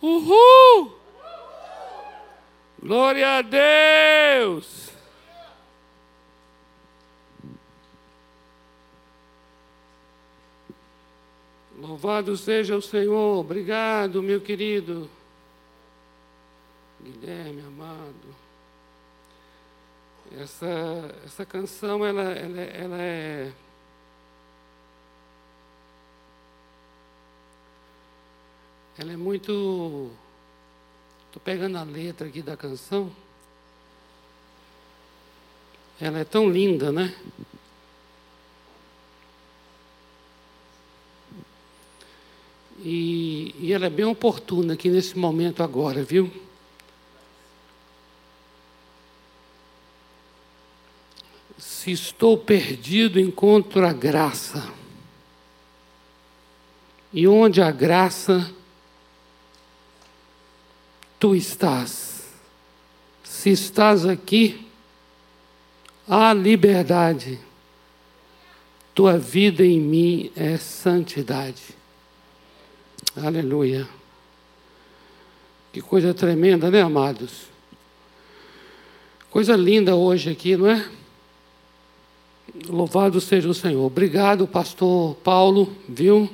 Uhul! Glória a Deus! Louvado seja o Senhor. Obrigado, meu querido. Guilherme, amado. Essa, essa canção, ela, ela, ela é. Ela é muito. Estou pegando a letra aqui da canção. Ela é tão linda, né? E, e ela é bem oportuna aqui nesse momento agora, viu? Se estou perdido, encontro a graça. E onde a graça, tu estás. Se estás aqui, há liberdade. Tua vida em mim é santidade. Aleluia. Que coisa tremenda, né, amados? Coisa linda hoje aqui, não é? Louvado seja o Senhor. Obrigado, pastor Paulo, viu?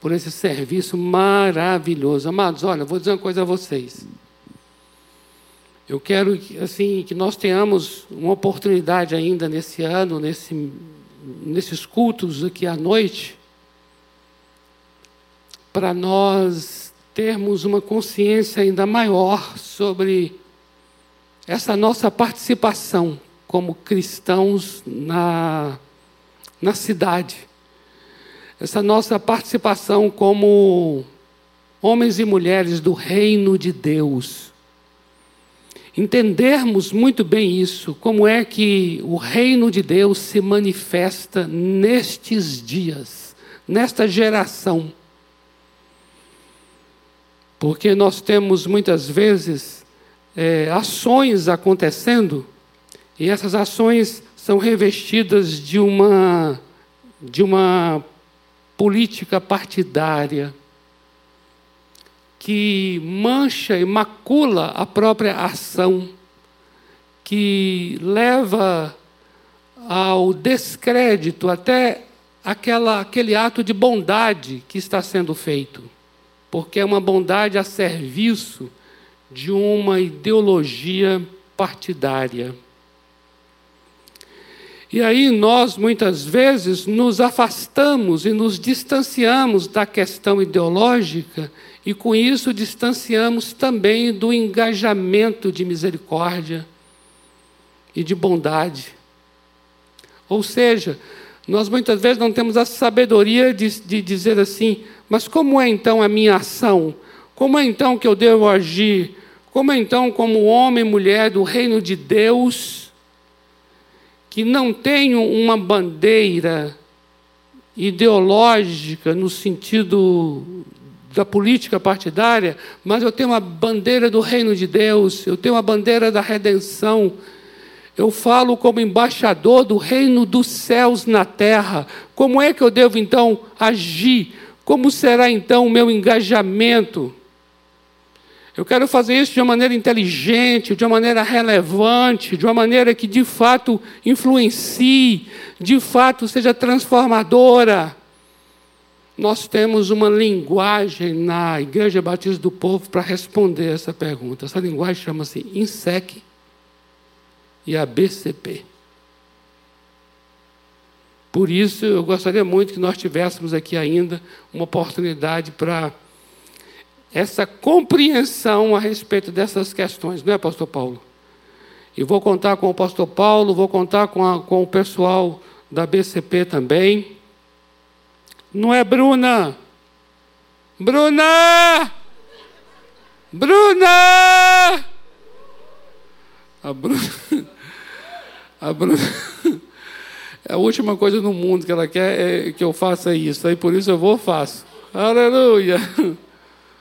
Por esse serviço maravilhoso. Amados, olha, vou dizer uma coisa a vocês. Eu quero assim que nós tenhamos uma oportunidade ainda nesse ano, nesse, nesses cultos aqui à noite, para nós termos uma consciência ainda maior sobre essa nossa participação como cristãos na, na cidade. Essa nossa participação como homens e mulheres do reino de Deus. Entendermos muito bem isso, como é que o reino de Deus se manifesta nestes dias, nesta geração. Porque nós temos muitas vezes é, ações acontecendo e essas ações são revestidas de uma, de uma política partidária que mancha e macula a própria ação, que leva ao descrédito até aquela, aquele ato de bondade que está sendo feito, porque é uma bondade a serviço de uma ideologia partidária. E aí nós, muitas vezes, nos afastamos e nos distanciamos da questão ideológica, e com isso distanciamos também do engajamento de misericórdia e de bondade. Ou seja, nós muitas vezes não temos a sabedoria de, de dizer assim: mas como é então a minha ação? Como é então que eu devo agir? Como é então, como homem e mulher do reino de Deus, que não tenho uma bandeira ideológica no sentido da política partidária, mas eu tenho uma bandeira do reino de Deus, eu tenho uma bandeira da redenção. Eu falo como embaixador do reino dos céus na terra. Como é que eu devo então agir? Como será então o meu engajamento? Eu quero fazer isso de uma maneira inteligente, de uma maneira relevante, de uma maneira que de fato influencie, de fato seja transformadora. Nós temos uma linguagem na Igreja Batista do Povo para responder essa pergunta. Essa linguagem chama-se INSEC e ABCP. Por isso, eu gostaria muito que nós tivéssemos aqui ainda uma oportunidade para essa compreensão a respeito dessas questões, não é, Pastor Paulo? E vou contar com o Pastor Paulo, vou contar com, a, com o pessoal da BCP também. Não é, Bruna? Bruna! Bruna! A Bruna. A Bruna. A última coisa no mundo que ela quer é que eu faça isso. Aí por isso eu vou faço. Aleluia!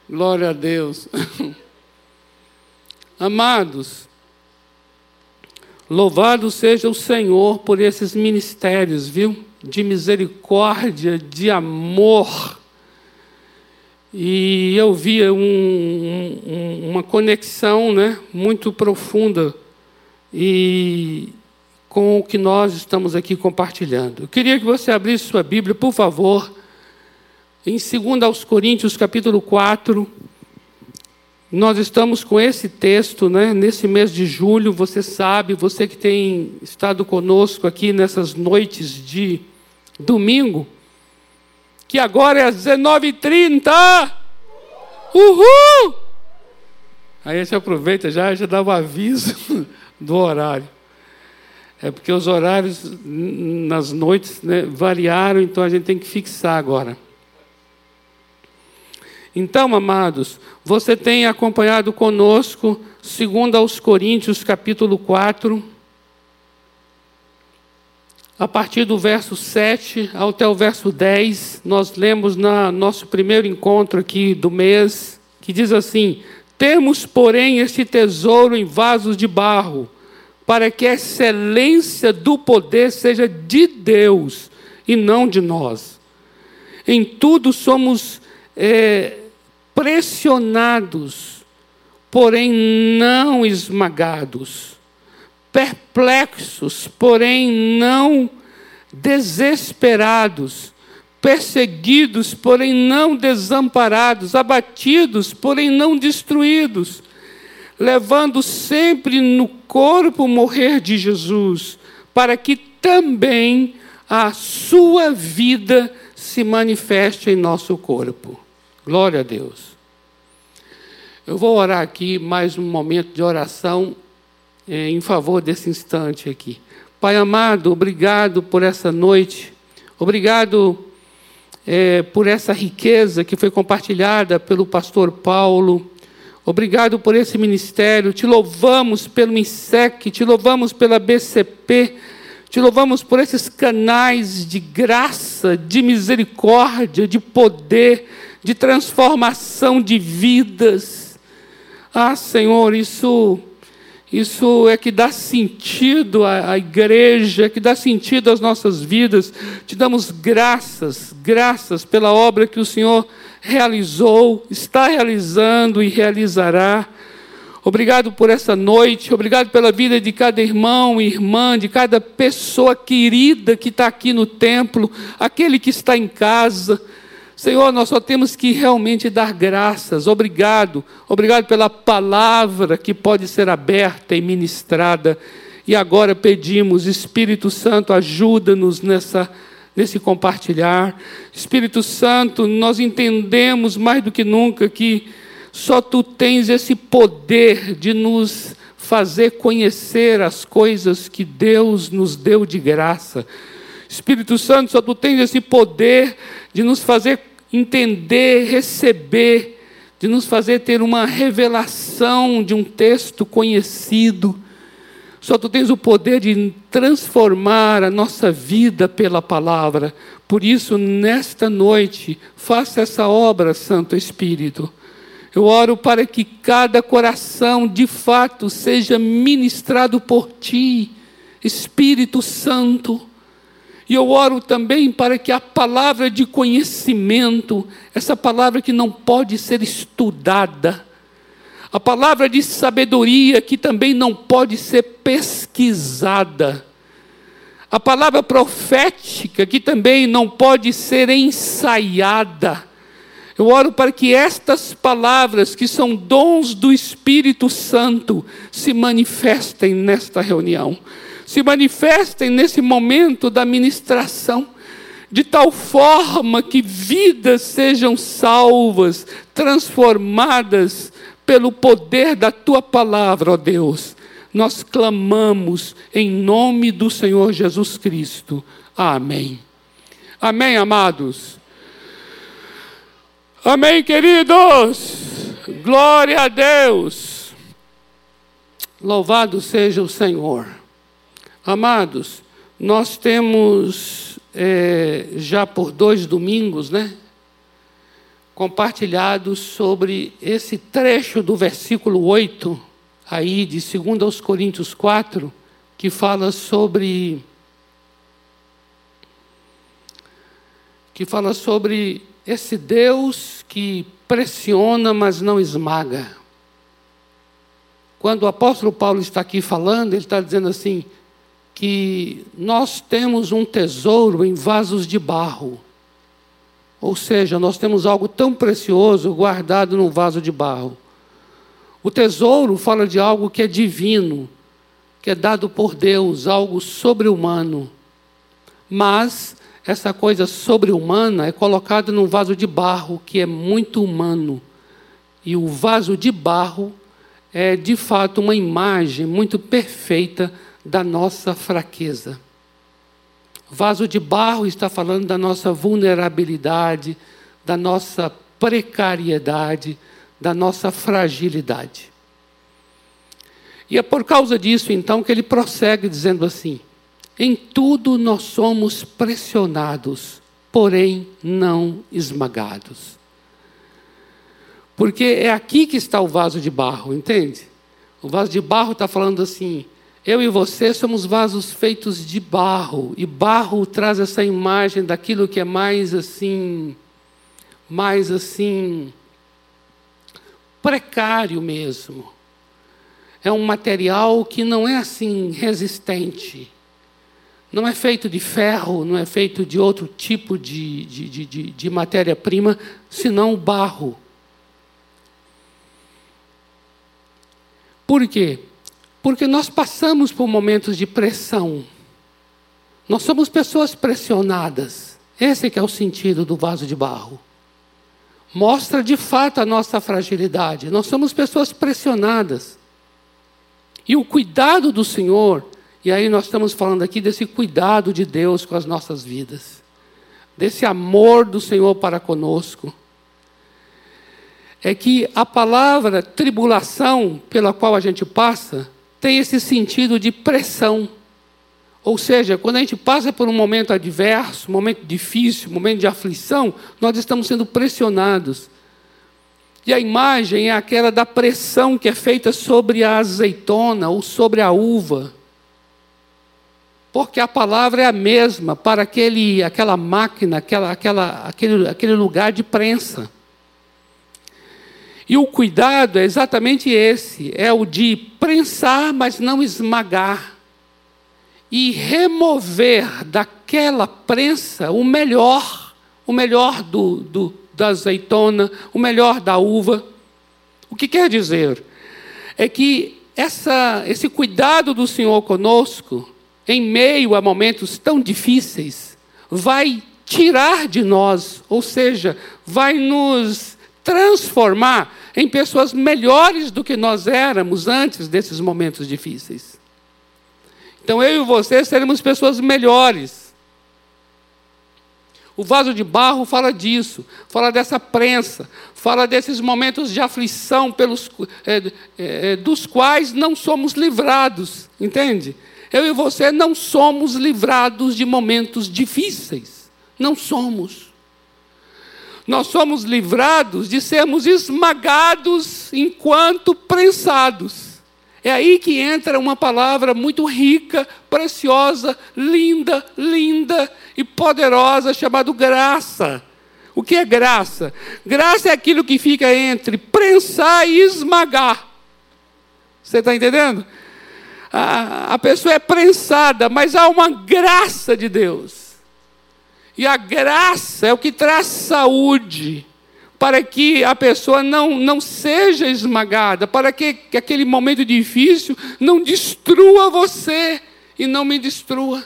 Glória a Deus. Amados, louvado seja o Senhor por esses ministérios, viu? De misericórdia, de amor. e eu via um, um, uma conexão né, muito profunda e com o que nós estamos aqui compartilhando. Eu queria que você abrisse sua Bíblia, por favor, em 2 aos Coríntios, capítulo 4. Nós estamos com esse texto, né, nesse mês de julho, você sabe, você que tem estado conosco aqui nessas noites de domingo, que agora é às 19h30. Uhul! Aí a gente aproveita já, já dá o um aviso do horário. É porque os horários nas noites né, variaram, então a gente tem que fixar agora. Então, amados, você tem acompanhado conosco, segundo aos Coríntios, capítulo 4, a partir do verso 7 até o verso 10, nós lemos no nosso primeiro encontro aqui do mês, que diz assim: Temos, porém, este tesouro em vasos de barro, para que a excelência do poder seja de Deus e não de nós. Em tudo somos é, pressionados, porém não esmagados, perplexos, porém não desesperados, perseguidos, porém não desamparados, abatidos, porém não destruídos levando sempre no corpo morrer de Jesus, para que também a sua vida se manifeste em nosso corpo. Glória a Deus. Eu vou orar aqui mais um momento de oração é, em favor desse instante aqui. Pai amado, obrigado por essa noite, obrigado é, por essa riqueza que foi compartilhada pelo pastor Paulo. Obrigado por esse ministério. Te louvamos pelo INSEC, te louvamos pela BCP, te louvamos por esses canais de graça, de misericórdia, de poder, de transformação de vidas. Ah, Senhor, isso isso é que dá sentido à, à igreja, é que dá sentido às nossas vidas. Te damos graças, graças pela obra que o Senhor realizou, está realizando e realizará. Obrigado por essa noite, obrigado pela vida de cada irmão e irmã, de cada pessoa querida que está aqui no templo, aquele que está em casa. Senhor, nós só temos que realmente dar graças. Obrigado, obrigado pela palavra que pode ser aberta e ministrada. E agora pedimos, Espírito Santo, ajuda-nos nessa nesse compartilhar. Espírito Santo, nós entendemos mais do que nunca que só tu tens esse poder de nos fazer conhecer as coisas que Deus nos deu de graça. Espírito Santo, só tu tens esse poder de nos fazer entender, receber, de nos fazer ter uma revelação de um texto conhecido só tu tens o poder de transformar a nossa vida pela palavra. Por isso, nesta noite, faça essa obra, Santo Espírito. Eu oro para que cada coração de fato seja ministrado por ti, Espírito Santo. E eu oro também para que a palavra de conhecimento, essa palavra que não pode ser estudada, a palavra de sabedoria que também não pode ser pesquisada. A palavra profética que também não pode ser ensaiada. Eu oro para que estas palavras, que são dons do Espírito Santo, se manifestem nesta reunião, se manifestem nesse momento da ministração, de tal forma que vidas sejam salvas, transformadas, pelo poder da tua palavra, ó Deus, nós clamamos em nome do Senhor Jesus Cristo. Amém. Amém, amados. Amém, queridos. Glória a Deus. Louvado seja o Senhor. Amados, nós temos é, já por dois domingos, né? compartilhados sobre esse trecho do versículo 8, aí de 2 aos Coríntios 4, que fala sobre que fala sobre esse Deus que pressiona, mas não esmaga. Quando o apóstolo Paulo está aqui falando, ele está dizendo assim: que nós temos um tesouro em vasos de barro. Ou seja, nós temos algo tão precioso guardado num vaso de barro. O tesouro fala de algo que é divino, que é dado por Deus, algo sobre-humano. Mas essa coisa sobre-humana é colocada num vaso de barro que é muito humano. E o vaso de barro é, de fato, uma imagem muito perfeita da nossa fraqueza. Vaso de barro está falando da nossa vulnerabilidade, da nossa precariedade, da nossa fragilidade. E é por causa disso, então, que ele prossegue dizendo assim: em tudo nós somos pressionados, porém não esmagados. Porque é aqui que está o vaso de barro, entende? O vaso de barro está falando assim: eu e você somos vasos feitos de barro, e barro traz essa imagem daquilo que é mais assim, mais assim, precário mesmo. É um material que não é assim resistente. Não é feito de ferro, não é feito de outro tipo de, de, de, de matéria-prima, senão o barro. Por quê? Porque nós passamos por momentos de pressão. Nós somos pessoas pressionadas. Esse é o sentido do vaso de barro. Mostra de fato a nossa fragilidade. Nós somos pessoas pressionadas. E o cuidado do Senhor, e aí nós estamos falando aqui desse cuidado de Deus com as nossas vidas, desse amor do Senhor para conosco é que a palavra tribulação pela qual a gente passa tem esse sentido de pressão. Ou seja, quando a gente passa por um momento adverso, momento difícil, momento de aflição, nós estamos sendo pressionados. E a imagem é aquela da pressão que é feita sobre a azeitona ou sobre a uva. Porque a palavra é a mesma para aquele, aquela máquina, aquela, aquela, aquele, aquele lugar de prensa. E o cuidado é exatamente esse: é o de prensar, mas não esmagar. E remover daquela prensa o melhor, o melhor do, do, da azeitona, o melhor da uva. O que quer dizer? É que essa, esse cuidado do Senhor conosco, em meio a momentos tão difíceis, vai tirar de nós, ou seja, vai nos transformar em pessoas melhores do que nós éramos antes desses momentos difíceis. Então eu e você seremos pessoas melhores. O vaso de barro fala disso, fala dessa prensa, fala desses momentos de aflição pelos, é, é, dos quais não somos livrados, entende? Eu e você não somos livrados de momentos difíceis, não somos nós somos livrados de sermos esmagados enquanto prensados. É aí que entra uma palavra muito rica, preciosa, linda, linda e poderosa, chamada graça. O que é graça? Graça é aquilo que fica entre prensar e esmagar. Você está entendendo? A, a pessoa é prensada, mas há uma graça de Deus e a graça é o que traz saúde, para que a pessoa não, não seja esmagada, para que, que aquele momento difícil não destrua você e não me destrua.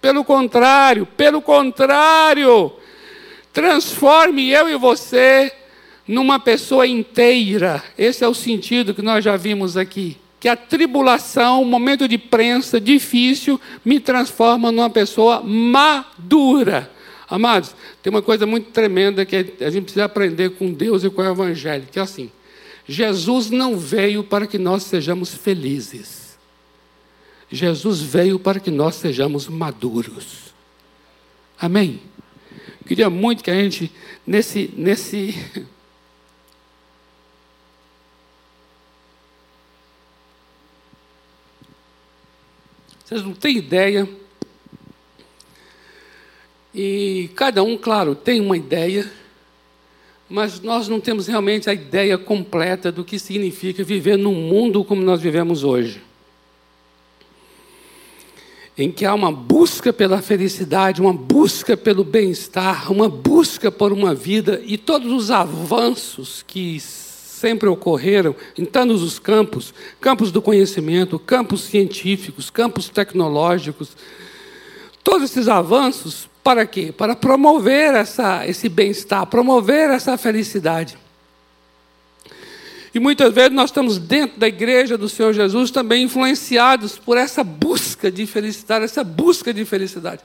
Pelo contrário, pelo contrário, transforme eu e você numa pessoa inteira. Esse é o sentido que nós já vimos aqui. Que a tribulação, o momento de prensa difícil, me transforma numa pessoa madura. Amados, tem uma coisa muito tremenda que a gente precisa aprender com Deus e com o Evangelho, que é assim: Jesus não veio para que nós sejamos felizes. Jesus veio para que nós sejamos maduros. Amém? Queria muito que a gente, nesse, nesse Vocês não têm ideia e cada um, claro, tem uma ideia, mas nós não temos realmente a ideia completa do que significa viver num mundo como nós vivemos hoje. Em que há uma busca pela felicidade, uma busca pelo bem-estar, uma busca por uma vida e todos os avanços que sempre ocorreram em todos os campos campos do conhecimento, campos científicos, campos tecnológicos todos esses avanços para quê? Para promover essa, esse bem-estar, promover essa felicidade. E muitas vezes nós estamos dentro da igreja do Senhor Jesus também influenciados por essa busca de felicidade, essa busca de felicidade.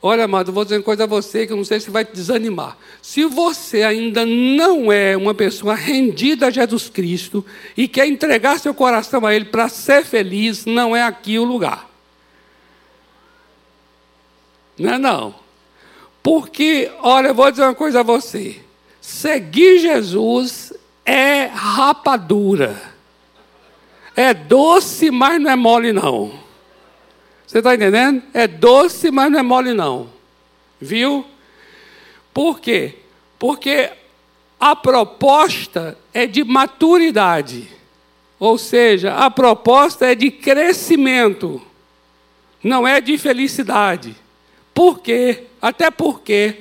Olha, amado, vou dizer uma coisa a você que eu não sei se vai te desanimar. Se você ainda não é uma pessoa rendida a Jesus Cristo e quer entregar seu coração a Ele para ser feliz, não é aqui o lugar. Não é não. Porque, olha, eu vou dizer uma coisa a você. Seguir Jesus é rapadura. É doce, mas não é mole não. Você está entendendo? É doce, mas não é mole não. Viu? Por quê? Porque a proposta é de maturidade. Ou seja, a proposta é de crescimento. Não é de felicidade. Por quê? Até porque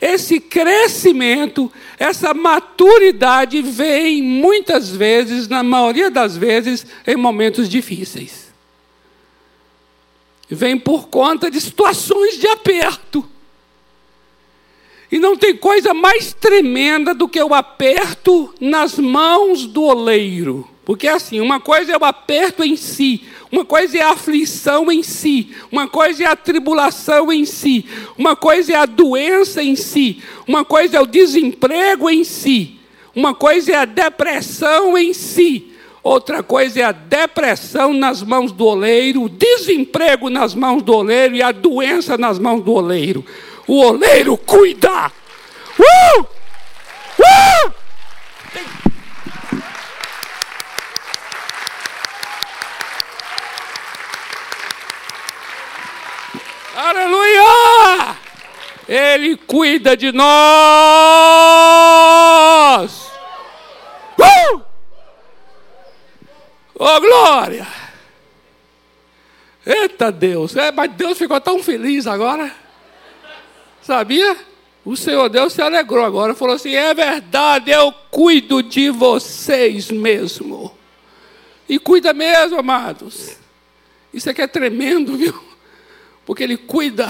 esse crescimento, essa maturidade vem muitas vezes, na maioria das vezes, em momentos difíceis. Vem por conta de situações de aperto. E não tem coisa mais tremenda do que o aperto nas mãos do oleiro. Porque assim, uma coisa é o aperto em si, uma coisa é a aflição em si, uma coisa é a tribulação em si, uma coisa é a doença em si, uma coisa é o desemprego em si, uma coisa é a depressão em si, outra coisa é a depressão nas mãos do oleiro, o desemprego nas mãos do oleiro e a doença nas mãos do oleiro. O oleiro cuida. Uh! Uh! Aleluia! Ele cuida de nós. Uh! Oh, glória! Eita Deus! É, mas Deus ficou tão feliz agora. Sabia? O Senhor Deus se alegrou agora. Falou assim: é verdade, eu cuido de vocês mesmo. E cuida mesmo, amados. Isso aqui é tremendo, viu? Porque Ele cuida.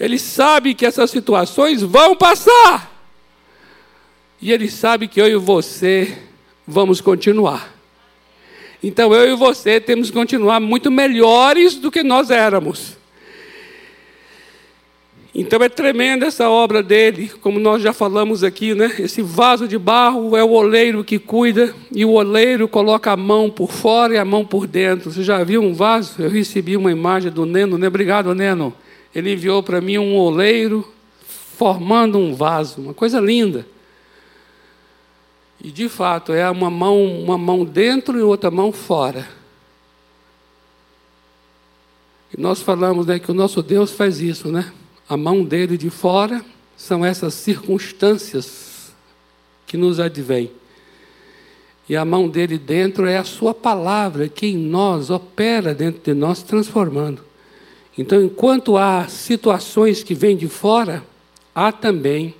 Ele sabe que essas situações vão passar. E Ele sabe que eu e você vamos continuar. Então eu e você temos que continuar muito melhores do que nós éramos. Então é tremenda essa obra dele, como nós já falamos aqui, né? Esse vaso de barro é o oleiro que cuida e o oleiro coloca a mão por fora e a mão por dentro. Você já viu um vaso? Eu recebi uma imagem do Neno, né? Obrigado, Neno. Ele enviou para mim um oleiro formando um vaso, uma coisa linda. E de fato é uma mão, uma mão dentro e outra mão fora. E nós falamos né, que o nosso Deus faz isso, né? A mão dele de fora são essas circunstâncias que nos advêm. E a mão dele dentro é a sua palavra, que em nós opera dentro de nós, transformando. Então, enquanto há situações que vêm de fora, há também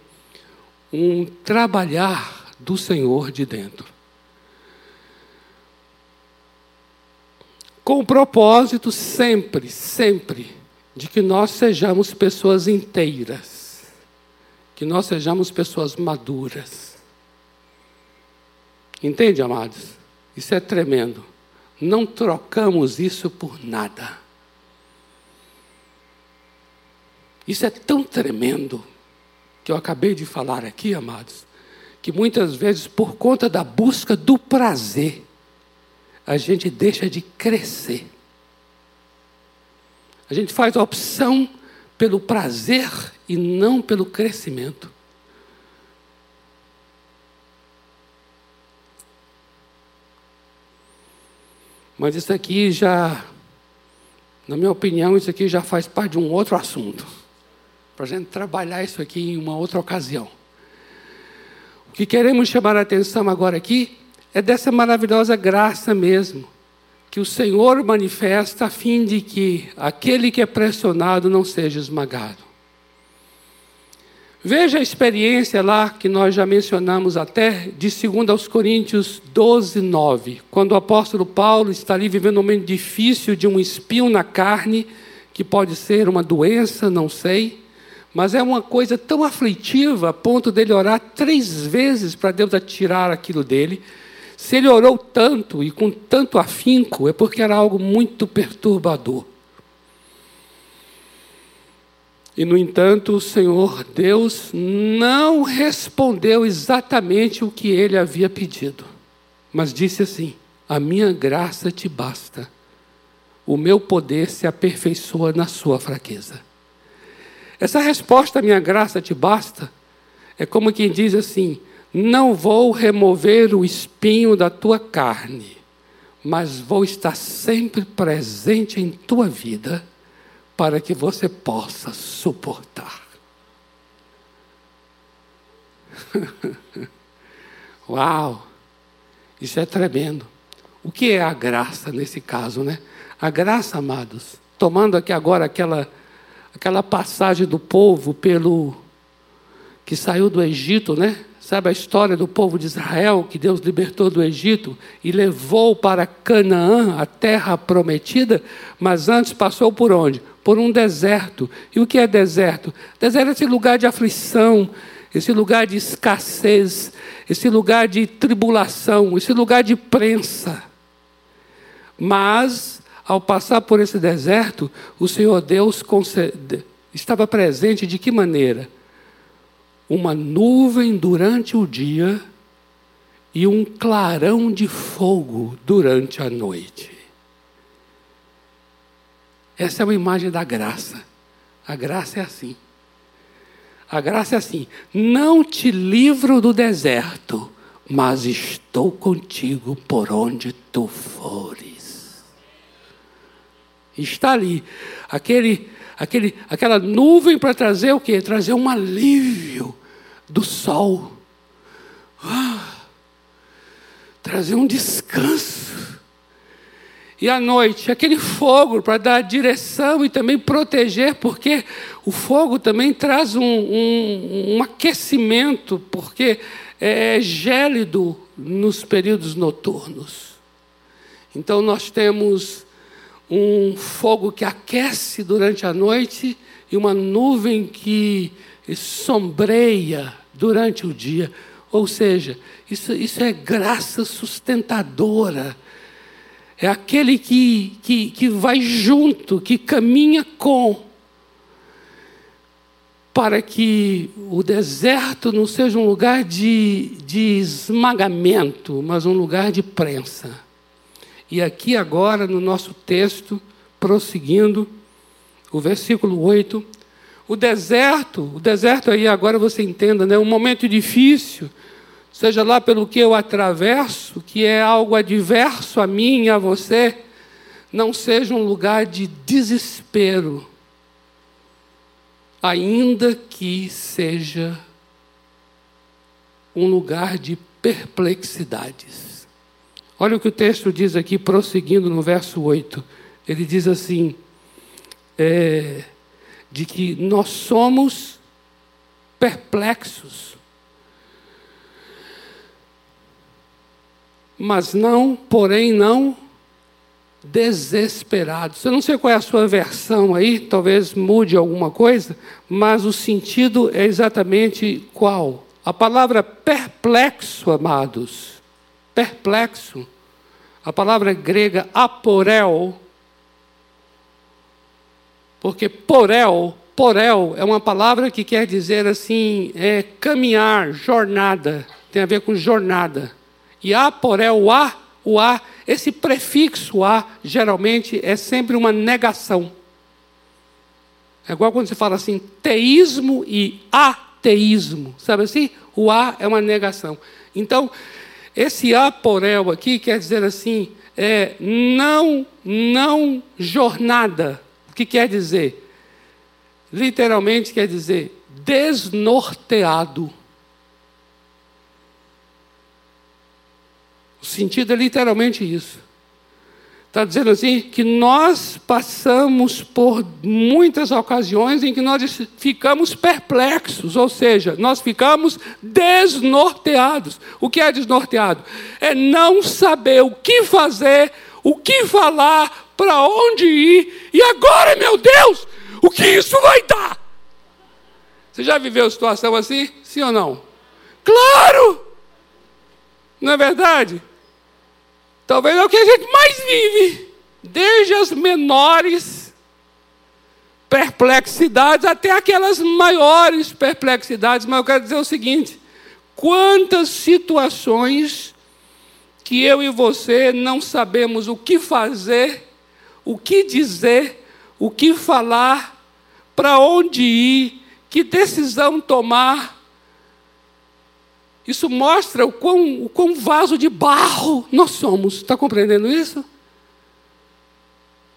um trabalhar do Senhor de dentro. Com o propósito sempre, sempre de que nós sejamos pessoas inteiras, que nós sejamos pessoas maduras. Entende, amados? Isso é tremendo. Não trocamos isso por nada. Isso é tão tremendo que eu acabei de falar aqui, amados, que muitas vezes, por conta da busca do prazer, a gente deixa de crescer. A gente faz a opção pelo prazer e não pelo crescimento. Mas isso aqui já, na minha opinião, isso aqui já faz parte de um outro assunto. Para a gente trabalhar isso aqui em uma outra ocasião. O que queremos chamar a atenção agora aqui é dessa maravilhosa graça mesmo, que o Senhor manifesta a fim de que aquele que é pressionado não seja esmagado. Veja a experiência lá que nós já mencionamos até, de 2 aos Coríntios 12, 9, quando o apóstolo Paulo está ali vivendo um momento difícil de um espinho na carne, que pode ser uma doença, não sei, mas é uma coisa tão aflitiva a ponto dele orar três vezes para Deus atirar aquilo dele. Se ele orou tanto e com tanto afinco, é porque era algo muito perturbador. E, no entanto, o Senhor Deus não respondeu exatamente o que ele havia pedido, mas disse assim: A minha graça te basta, o meu poder se aperfeiçoa na sua fraqueza. Essa resposta, minha graça te basta, é como quem diz assim: Não vou remover o espinho da tua carne, mas vou estar sempre presente em tua vida para que você possa suportar. Uau! Isso é tremendo. O que é a graça nesse caso, né? A graça, amados, tomando aqui agora aquela aquela passagem do povo pelo que saiu do Egito, né? Sabe a história do povo de Israel que Deus libertou do Egito e levou para Canaã, a terra prometida, mas antes passou por onde? por um deserto. E o que é deserto? Deserto é esse lugar de aflição, esse lugar de escassez, esse lugar de tribulação, esse lugar de prensa. Mas, ao passar por esse deserto, o Senhor Deus concede, estava presente de que maneira? Uma nuvem durante o dia e um clarão de fogo durante a noite. Essa é uma imagem da graça. A graça é assim. A graça é assim: não te livro do deserto, mas estou contigo por onde tu fores. Está ali aquele, aquele, aquela nuvem para trazer o quê? Trazer um alívio do sol. Ah, trazer um descanso e à noite, aquele fogo para dar direção e também proteger, porque o fogo também traz um, um, um aquecimento, porque é gélido nos períodos noturnos. Então nós temos um fogo que aquece durante a noite e uma nuvem que sombreia durante o dia. Ou seja, isso, isso é graça sustentadora é aquele que, que, que vai junto, que caminha com, para que o deserto não seja um lugar de, de esmagamento, mas um lugar de prensa. E aqui agora, no nosso texto, prosseguindo, o versículo 8, o deserto, o deserto aí agora você entenda, né? Um momento difícil, seja lá pelo que eu atravesso, que é algo adverso a mim e a você, não seja um lugar de desespero, ainda que seja um lugar de perplexidades. Olha o que o texto diz aqui, prosseguindo no verso 8. Ele diz assim: é, de que nós somos perplexos mas não, porém não desesperados. Eu não sei qual é a sua versão aí, talvez mude alguma coisa, mas o sentido é exatamente qual? A palavra perplexo, amados, perplexo, a palavra grega aporel, porque porel, porel é uma palavra que quer dizer assim, é caminhar, jornada, tem a ver com jornada. E a poré, o a, o a, esse prefixo a, geralmente, é sempre uma negação. É igual quando você fala assim, teísmo e ateísmo. Sabe assim? O a é uma negação. Então, esse aporel aqui quer dizer assim, é não, não jornada. O que quer dizer? Literalmente quer dizer desnorteado. O sentido é literalmente isso. Está dizendo assim que nós passamos por muitas ocasiões em que nós ficamos perplexos, ou seja, nós ficamos desnorteados. O que é desnorteado? É não saber o que fazer, o que falar, para onde ir, e agora, meu Deus, o que isso vai dar? Você já viveu situação assim? Sim ou não? Claro! Não é verdade? Talvez é o que a gente mais vive, desde as menores perplexidades até aquelas maiores perplexidades. Mas eu quero dizer o seguinte: quantas situações que eu e você não sabemos o que fazer, o que dizer, o que falar, para onde ir, que decisão tomar, isso mostra o quão, o quão vaso de barro nós somos. Está compreendendo isso?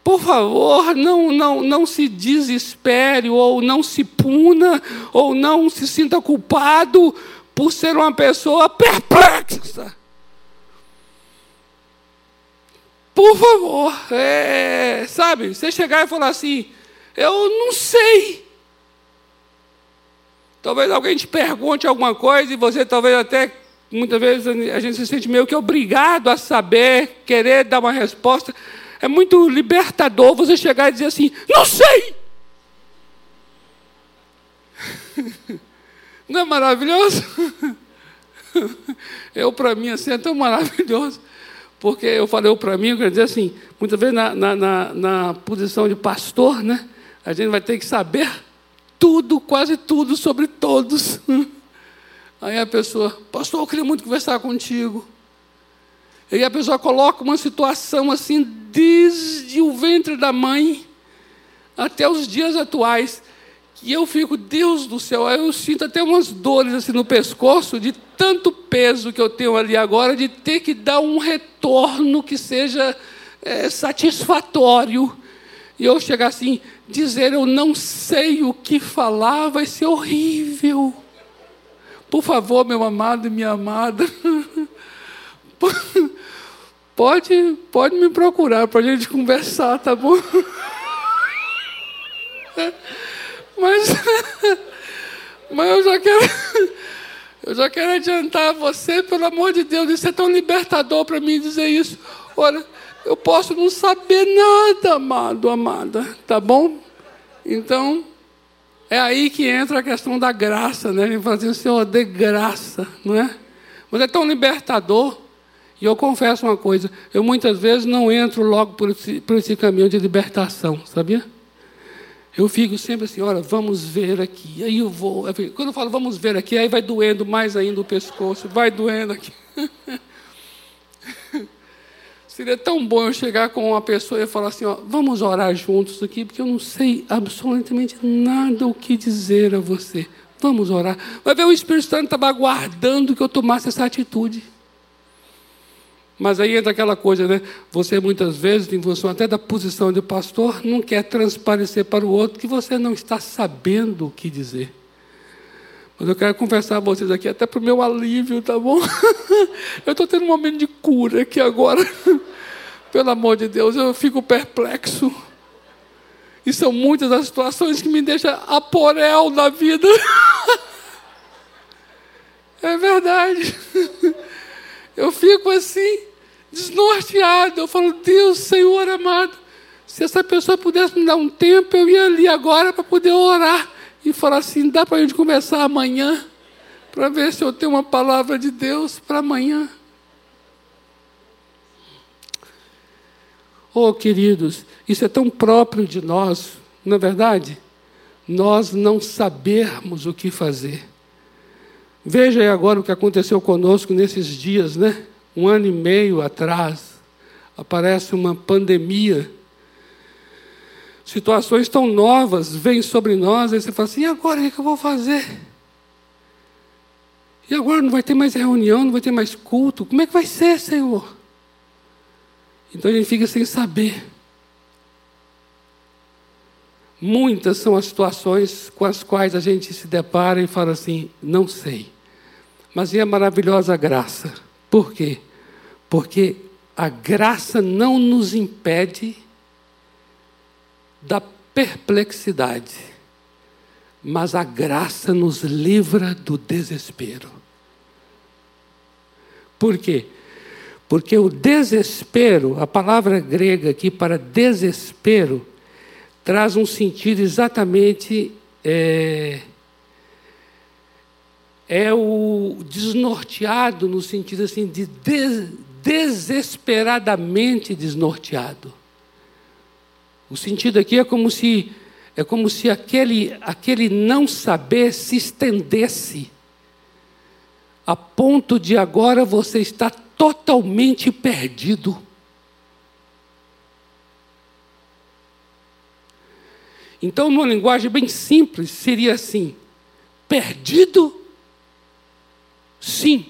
Por favor, não, não, não se desespere, ou não se puna, ou não se sinta culpado por ser uma pessoa perplexa. Por favor, é, sabe, você chegar e falar assim, eu não sei. Talvez alguém te pergunte alguma coisa e você talvez até, muitas vezes, a gente se sente meio que obrigado a saber, querer dar uma resposta. É muito libertador você chegar e dizer assim: não sei! Não é maravilhoso? Eu, para mim, assim, é tão maravilhoso. Porque eu falei para mim, eu quero dizer assim, muitas vezes na, na, na, na posição de pastor, né? A gente vai ter que saber tudo, quase tudo sobre todos. Aí a pessoa, pastor, eu queria muito conversar contigo. E a pessoa coloca uma situação assim, desde o ventre da mãe até os dias atuais. E eu fico, Deus do céu, eu sinto até umas dores assim no pescoço, de tanto peso que eu tenho ali agora, de ter que dar um retorno que seja é, satisfatório. E eu chegar assim, dizer eu não sei o que falar vai ser horrível. Por favor, meu amado e minha amada, pode, pode me procurar para a gente conversar, tá bom? Mas, mas eu já quero, eu já quero adiantar você, pelo amor de Deus, isso é tão libertador para mim dizer isso. Olha, eu posso não saber nada, amado, amada, tá bom? Então, é aí que entra a questão da graça, né? Ele fala assim, Senhor, dê graça, não é? Mas é tão libertador. E eu confesso uma coisa, eu muitas vezes não entro logo por esse, por esse caminho de libertação, sabia? Eu fico sempre assim, olha, vamos ver aqui. Aí eu vou. Quando eu falo vamos ver aqui, aí vai doendo mais ainda o pescoço, vai doendo aqui. Seria tão bom eu chegar com uma pessoa e falar assim: ó, vamos orar juntos aqui, porque eu não sei absolutamente nada o que dizer a você. Vamos orar. Vai ver, o Espírito Santo estava aguardando que eu tomasse essa atitude. Mas aí entra aquela coisa, né? Você muitas vezes, em função até da posição de pastor, não quer transparecer para o outro que você não está sabendo o que dizer. Mas eu quero conversar com vocês aqui, até para o meu alívio, tá bom? eu estou tendo um momento de cura aqui agora. Pelo amor de Deus, eu fico perplexo. E são muitas as situações que me deixam aporel na vida. é verdade. Eu fico assim, desnorteado. Eu falo, Deus, Senhor amado, se essa pessoa pudesse me dar um tempo, eu ia ali agora para poder orar e falar assim: dá para a gente conversar amanhã, para ver se eu tenho uma palavra de Deus para amanhã. Oh, queridos, isso é tão próprio de nós, não é verdade? Nós não sabermos o que fazer. Veja aí agora o que aconteceu conosco nesses dias, né? Um ano e meio atrás, aparece uma pandemia situações tão novas vêm sobre nós, aí você fala assim: e agora o que eu vou fazer? E agora não vai ter mais reunião, não vai ter mais culto, como é que vai ser, Senhor? Então a gente fica sem saber. Muitas são as situações com as quais a gente se depara e fala assim: não sei. Mas e a maravilhosa graça? Por quê? Porque a graça não nos impede da perplexidade, mas a graça nos livra do desespero. Por quê? Porque o desespero, a palavra grega aqui para desespero, traz um sentido exatamente. É, é o desnorteado no sentido assim de des, desesperadamente desnorteado. O sentido aqui é como se é como se aquele aquele não saber se estendesse a ponto de agora você estar totalmente perdido. Então, numa linguagem bem simples, seria assim: perdido, sim,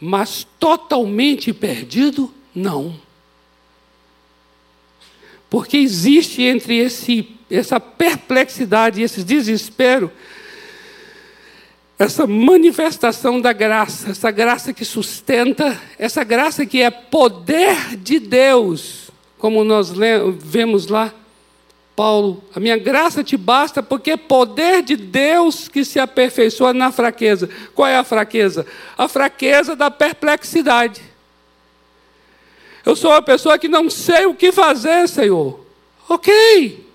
mas totalmente perdido, não. Porque existe entre esse, essa perplexidade esse desespero essa manifestação da graça, essa graça que sustenta, essa graça que é poder de Deus, como nós vemos lá, Paulo, a minha graça te basta porque é poder de Deus que se aperfeiçoa na fraqueza. Qual é a fraqueza? A fraqueza da perplexidade. Eu sou uma pessoa que não sei o que fazer, Senhor. Ok,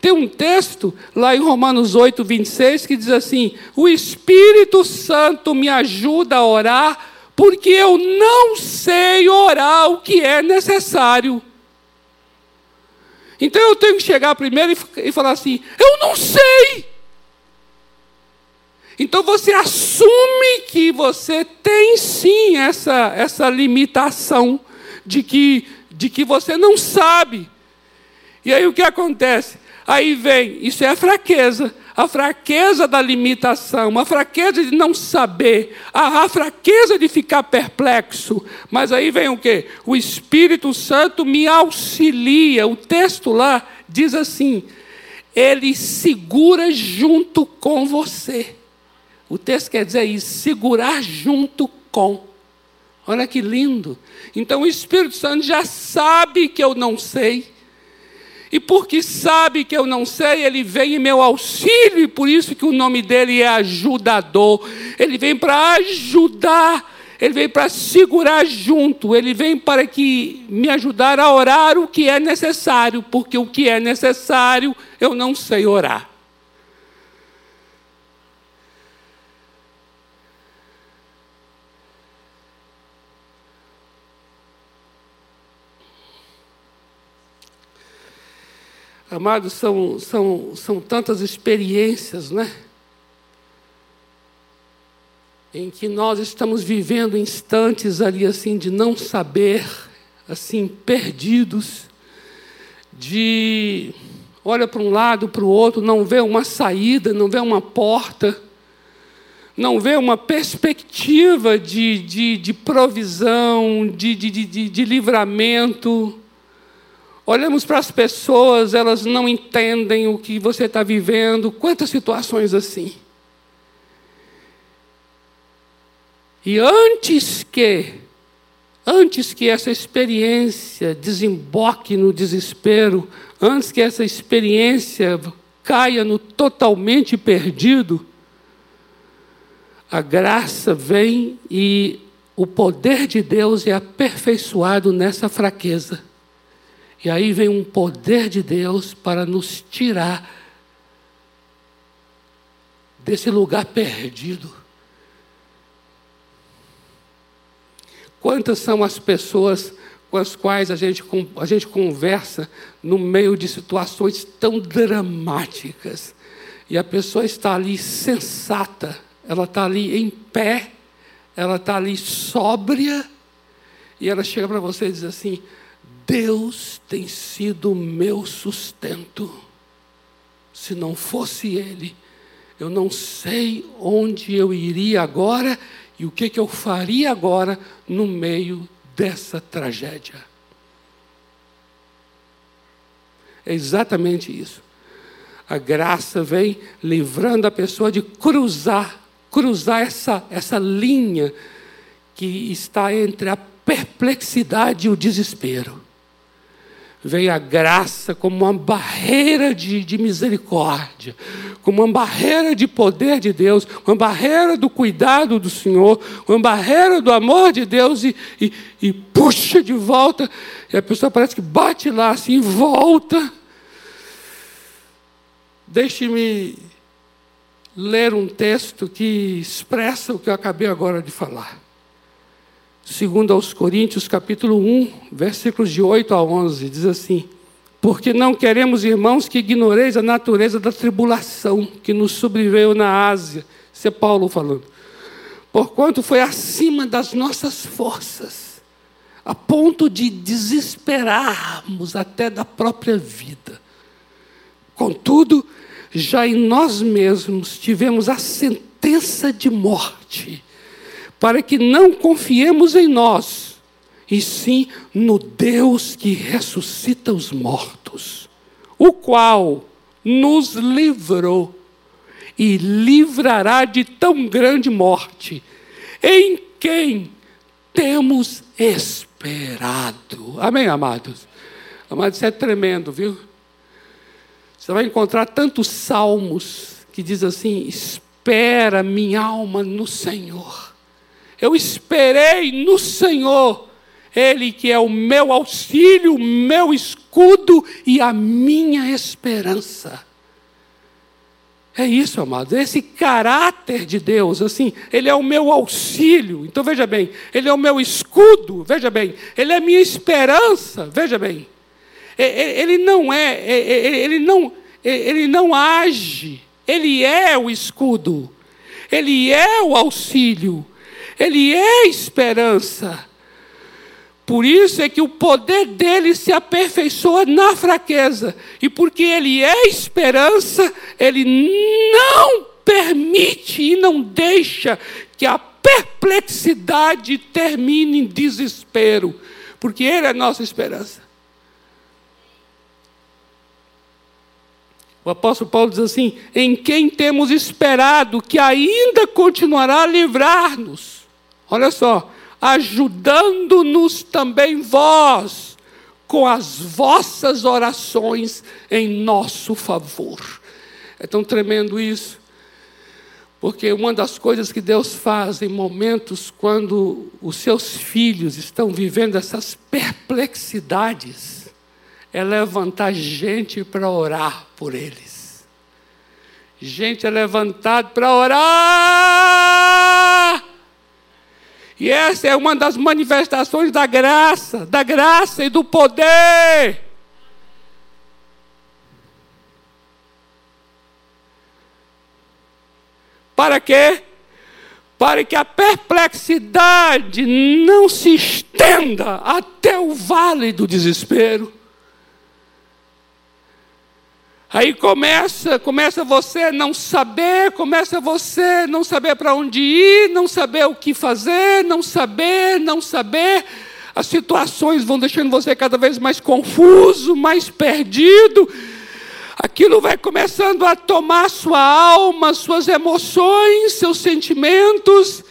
tem um texto lá em Romanos 8, 26 que diz assim: O Espírito Santo me ajuda a orar, porque eu não sei orar o que é necessário. Então eu tenho que chegar primeiro e, falar assim: Eu não sei. Então você assume que você tem sim essa, essa limitação de que, de que você não sabe. E aí o que acontece? Aí vem, isso é a fraqueza, a fraqueza da limitação, a fraqueza de não saber, a, a fraqueza de ficar perplexo. Mas aí vem o que? O Espírito Santo me auxilia. O texto lá diz assim: ele segura junto com você. O texto quer dizer isso, segurar junto com. Olha que lindo. Então o Espírito Santo já sabe que eu não sei e porque sabe que eu não sei, ele vem em meu auxílio, e por isso que o nome dele é ajudador. Ele vem para ajudar, ele vem para segurar junto, ele vem para que me ajudar a orar o que é necessário, porque o que é necessário eu não sei orar. Amados, são, são, são tantas experiências, né? Em que nós estamos vivendo instantes ali assim de não saber, assim, perdidos, de olha para um lado, para o outro, não vê uma saída, não vê uma porta, não vê uma perspectiva de, de, de provisão, de, de, de, de livramento. Olhamos para as pessoas, elas não entendem o que você está vivendo. Quantas situações assim? E antes que, antes que essa experiência desemboque no desespero, antes que essa experiência caia no totalmente perdido, a graça vem e o poder de Deus é aperfeiçoado nessa fraqueza. E aí vem um poder de Deus para nos tirar desse lugar perdido. Quantas são as pessoas com as quais a gente, a gente conversa no meio de situações tão dramáticas, e a pessoa está ali sensata, ela está ali em pé, ela está ali sóbria, e ela chega para você e diz assim: Deus tem sido meu sustento. Se não fosse Ele, eu não sei onde eu iria agora e o que, que eu faria agora no meio dessa tragédia. É exatamente isso. A graça vem livrando a pessoa de cruzar, cruzar essa, essa linha que está entre a perplexidade e o desespero. Vem a graça como uma barreira de, de misericórdia, como uma barreira de poder de Deus, uma barreira do cuidado do Senhor, uma barreira do amor de Deus e, e, e puxa de volta. E a pessoa parece que bate lá assim, volta. Deixe-me ler um texto que expressa o que eu acabei agora de falar. Segundo aos Coríntios, capítulo 1, versículos de 8 a 11, diz assim: Porque não queremos, irmãos, que ignoreis a natureza da tribulação que nos sobreveio na Ásia. Isso é Paulo falando. Porquanto foi acima das nossas forças, a ponto de desesperarmos até da própria vida. Contudo, já em nós mesmos tivemos a sentença de morte, para que não confiemos em nós, e sim no Deus que ressuscita os mortos, o qual nos livrou e livrará de tão grande morte, em quem temos esperado. Amém, amados? Amados, isso é tremendo, viu? Você vai encontrar tantos salmos que diz assim: espera minha alma no Senhor. Eu esperei no Senhor, Ele que é o meu auxílio, o meu escudo e a minha esperança. É isso, amados, esse caráter de Deus, assim, Ele é o meu auxílio, então veja bem, Ele é o meu escudo, veja bem, Ele é a minha esperança, veja bem. É, é, ele não é, é, ele não, ele não age, ele é o escudo, ele é o auxílio, ele é esperança. Por isso é que o poder dele se aperfeiçoa na fraqueza. E porque ele é esperança, ele não permite e não deixa que a perplexidade termine em desespero. Porque ele é a nossa esperança. O apóstolo Paulo diz assim: em quem temos esperado que ainda continuará a livrar-nos. Olha só, ajudando-nos também vós com as vossas orações em nosso favor. É tão tremendo isso, porque uma das coisas que Deus faz em momentos quando os seus filhos estão vivendo essas perplexidades, é levantar gente para orar por eles. Gente é levantado para orar. E essa é uma das manifestações da graça, da graça e do poder. Para quê? Para que a perplexidade não se estenda até o vale do desespero. Aí começa, começa você não saber, começa você não saber para onde ir, não saber o que fazer, não saber, não saber. As situações vão deixando você cada vez mais confuso, mais perdido. Aquilo vai começando a tomar sua alma, suas emoções, seus sentimentos.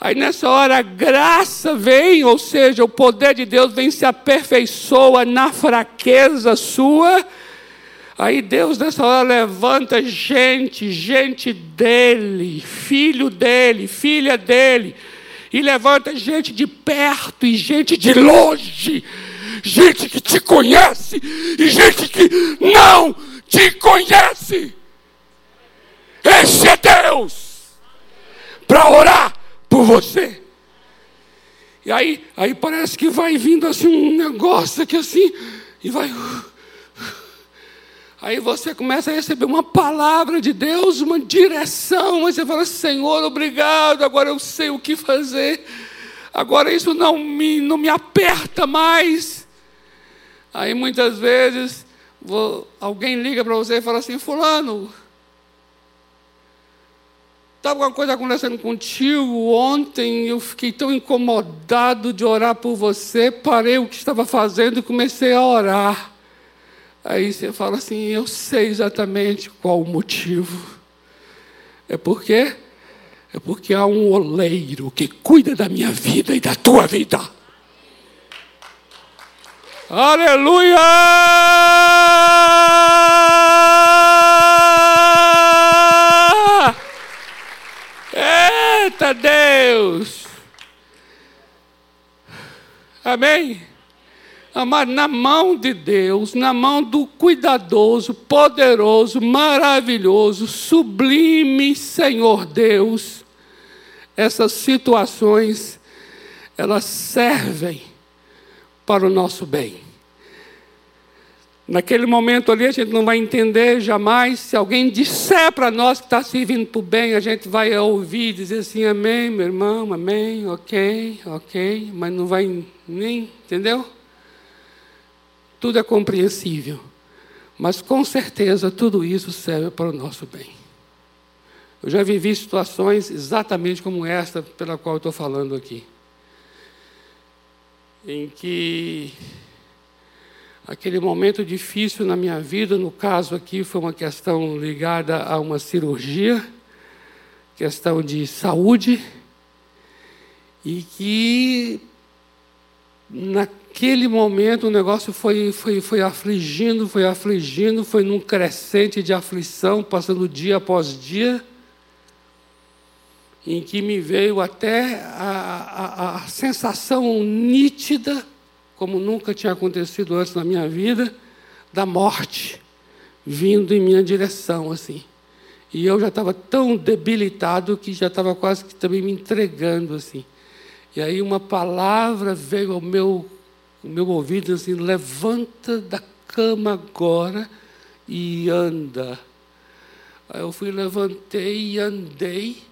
Aí nessa hora a graça vem, ou seja, o poder de Deus vem se aperfeiçoa na fraqueza sua Aí Deus nessa hora levanta gente, gente dele, filho dele, filha dele, e levanta gente de perto e gente de longe, gente que te conhece e gente que não te conhece. Esse é Deus para orar por você. E aí, aí parece que vai vindo assim um negócio aqui assim, e vai. Uh, Aí você começa a receber uma palavra de Deus, uma direção, e você fala: Senhor, obrigado, agora eu sei o que fazer, agora isso não me, não me aperta mais. Aí muitas vezes vou, alguém liga para você e fala assim: Fulano, estava alguma coisa acontecendo contigo ontem, eu fiquei tão incomodado de orar por você, parei o que estava fazendo e comecei a orar. Aí você fala assim: eu sei exatamente qual o motivo. É porque É porque há um oleiro que cuida da minha vida e da tua vida. Aleluia! Eita Deus! Amém? Amado, na mão de Deus, na mão do cuidadoso, poderoso, maravilhoso, sublime Senhor Deus, essas situações, elas servem para o nosso bem. Naquele momento ali, a gente não vai entender jamais. Se alguém disser para nós que está servindo para o bem, a gente vai ouvir e dizer assim: Amém, meu irmão, Amém, ok, ok, mas não vai nem, entendeu? Tudo é compreensível. Mas com certeza tudo isso serve para o nosso bem. Eu já vivi situações exatamente como esta pela qual estou falando aqui. Em que aquele momento difícil na minha vida, no caso aqui foi uma questão ligada a uma cirurgia, questão de saúde, e que naquele momento o negócio foi, foi, foi afligindo, foi afligindo, foi num crescente de aflição, passando dia após dia, em que me veio até a, a, a sensação nítida, como nunca tinha acontecido antes na minha vida, da morte vindo em minha direção, assim. E eu já estava tão debilitado que já estava quase que também me entregando, assim. E aí uma palavra veio ao meu, ao meu ouvido assim: levanta da cama agora e anda. Aí eu fui, levantei e andei.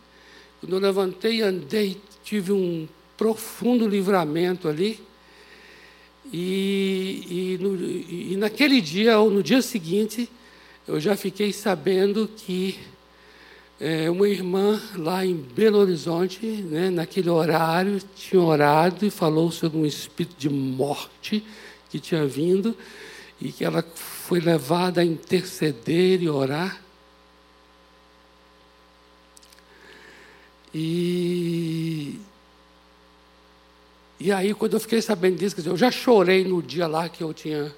Quando eu levantei e andei, tive um profundo livramento ali. E, e, no, e naquele dia, ou no dia seguinte, eu já fiquei sabendo que é, uma irmã lá em Belo Horizonte, né, naquele horário, tinha orado e falou sobre um espírito de morte que tinha vindo e que ela foi levada a interceder e orar. E, e aí, quando eu fiquei sabendo disso, dizer, eu já chorei no dia lá que eu tinha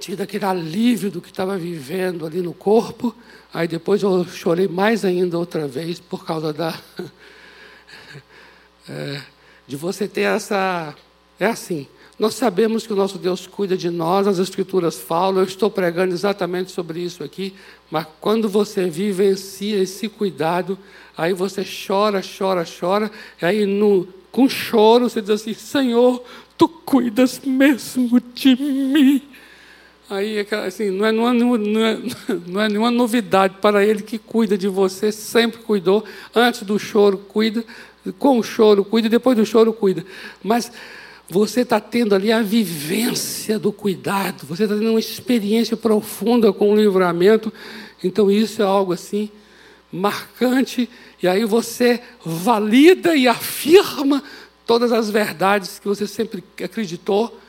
tido aquele alívio do que estava vivendo ali no corpo. Aí depois eu chorei mais ainda outra vez por causa da. é, de você ter essa. É assim. Nós sabemos que o nosso Deus cuida de nós, as Escrituras falam, eu estou pregando exatamente sobre isso aqui, mas quando você vivencia esse cuidado, aí você chora, chora, chora, e aí no, com choro você diz assim: Senhor, tu cuidas mesmo de mim. Aí, assim, não é, é, não, é, não é nenhuma novidade para ele que cuida de você, sempre cuidou. Antes do choro, cuida. Com o choro, cuida. Depois do choro, cuida. Mas você está tendo ali a vivência do cuidado. Você está tendo uma experiência profunda com o livramento. Então, isso é algo assim marcante. E aí você valida e afirma todas as verdades que você sempre acreditou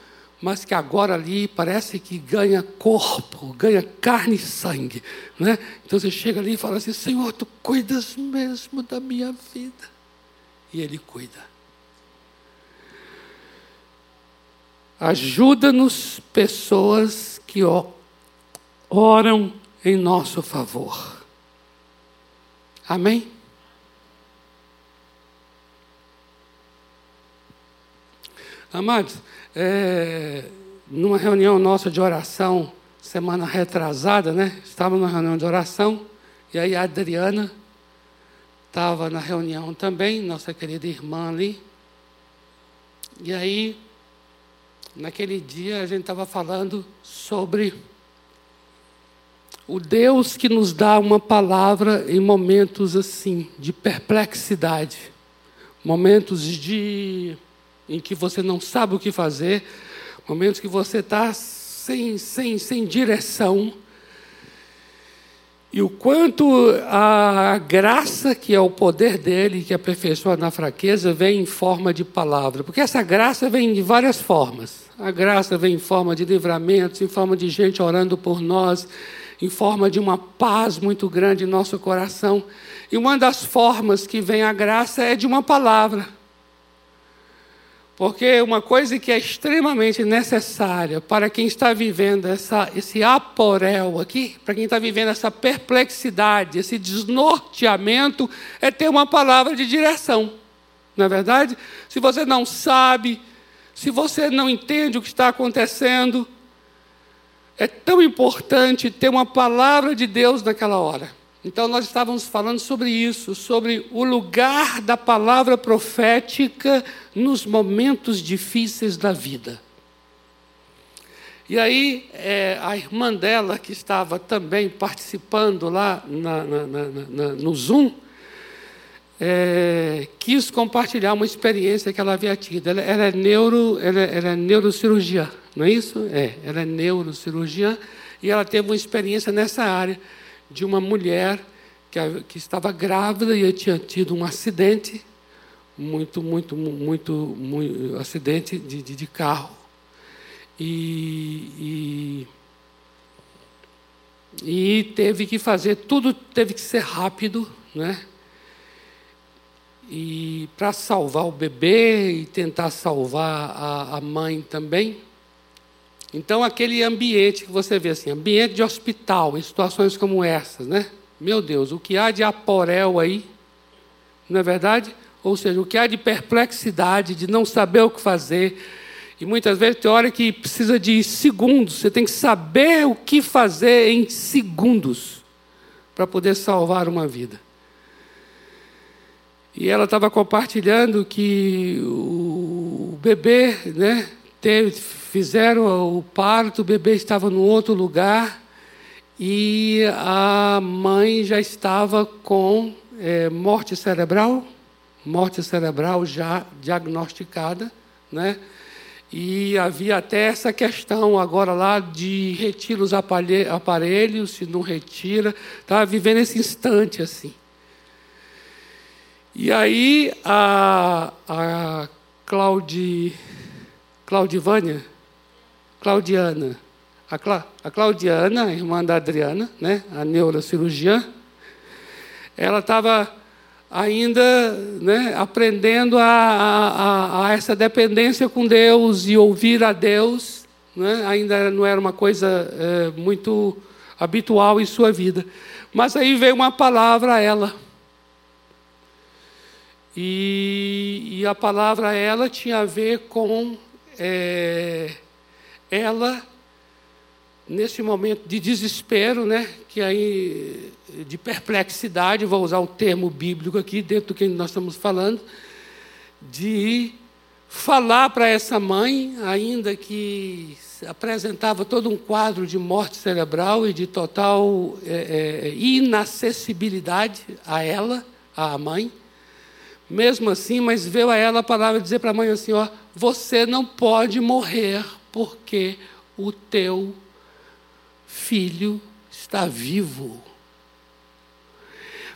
mas que agora ali parece que ganha corpo, ganha carne e sangue. Né? Então você chega ali e fala assim: Senhor, tu cuidas mesmo da minha vida. E Ele cuida. Ajuda-nos, pessoas que oram em nosso favor. Amém? Amados, é, numa reunião nossa de oração, semana retrasada, né? Estava numa reunião de oração, e aí a Adriana estava na reunião também, nossa querida irmã ali. E aí, naquele dia, a gente estava falando sobre o Deus que nos dá uma palavra em momentos assim, de perplexidade, momentos de em que você não sabe o que fazer, momentos que você está sem, sem, sem direção. E o quanto a graça, que é o poder dele, que aperfeiçoa na fraqueza, vem em forma de palavra. Porque essa graça vem de várias formas. A graça vem em forma de livramentos, em forma de gente orando por nós, em forma de uma paz muito grande em nosso coração. E uma das formas que vem a graça é de uma palavra. Porque uma coisa que é extremamente necessária para quem está vivendo essa, esse aporel aqui, para quem está vivendo essa perplexidade, esse desnorteamento, é ter uma palavra de direção. Não é verdade? Se você não sabe, se você não entende o que está acontecendo, é tão importante ter uma palavra de Deus naquela hora. Então, nós estávamos falando sobre isso, sobre o lugar da palavra profética nos momentos difíceis da vida. E aí, é, a irmã dela, que estava também participando lá na, na, na, no Zoom, é, quis compartilhar uma experiência que ela havia tido. Ela, ela é, neuro, ela, ela é neurocirurgiã, não é isso? É, ela é neurocirurgiã e ela teve uma experiência nessa área de uma mulher que, que estava grávida e tinha tido um acidente, muito, muito, muito, muito acidente de, de, de carro. E, e, e teve que fazer, tudo teve que ser rápido, né? E para salvar o bebê e tentar salvar a, a mãe também. Então, aquele ambiente que você vê assim, ambiente de hospital, em situações como essas, né? Meu Deus, o que há de aporel aí, não é verdade? Ou seja, o que há de perplexidade, de não saber o que fazer. E muitas vezes tem hora que precisa de segundos, você tem que saber o que fazer em segundos para poder salvar uma vida. E ela estava compartilhando que o bebê, né, teve, fizeram o parto, o bebê estava no outro lugar e a mãe já estava com é, morte cerebral, morte cerebral já diagnosticada, né? E havia até essa questão agora lá de retira os aparelhos, se não retira, estava vivendo esse instante assim. E aí a, a Claudi, Claudivânia, Claudiana. A, Cla, a Claudiana, irmã da Adriana, né, a neurocirurgiã, ela estava ainda né, aprendendo a, a, a, essa dependência com Deus e ouvir a Deus. Né, ainda não era uma coisa é, muito habitual em sua vida. Mas aí veio uma palavra a ela. E, e a palavra a ela tinha a ver com é, ela nesse momento de desespero, né, que aí de perplexidade, vou usar o termo bíblico aqui dentro do que nós estamos falando, de falar para essa mãe, ainda que apresentava todo um quadro de morte cerebral e de total é, é, inacessibilidade a ela, à mãe, mesmo assim, mas veio a ela a palavra dizer para a mãe assim: ó, você não pode morrer porque o teu filho está vivo.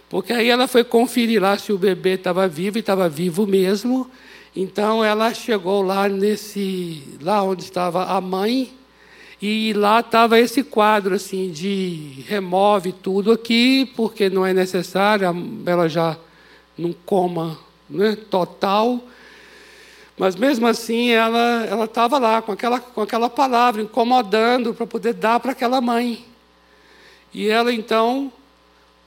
Porque aí ela foi conferir lá se o bebê estava vivo e estava vivo mesmo. Então ela chegou lá nesse, lá onde estava a mãe, e lá estava esse quadro assim de remove tudo aqui, porque não é necessário, ela já não coma né, total. Mas mesmo assim ela estava lá com aquela com aquela palavra incomodando para poder dar para aquela mãe. E ela então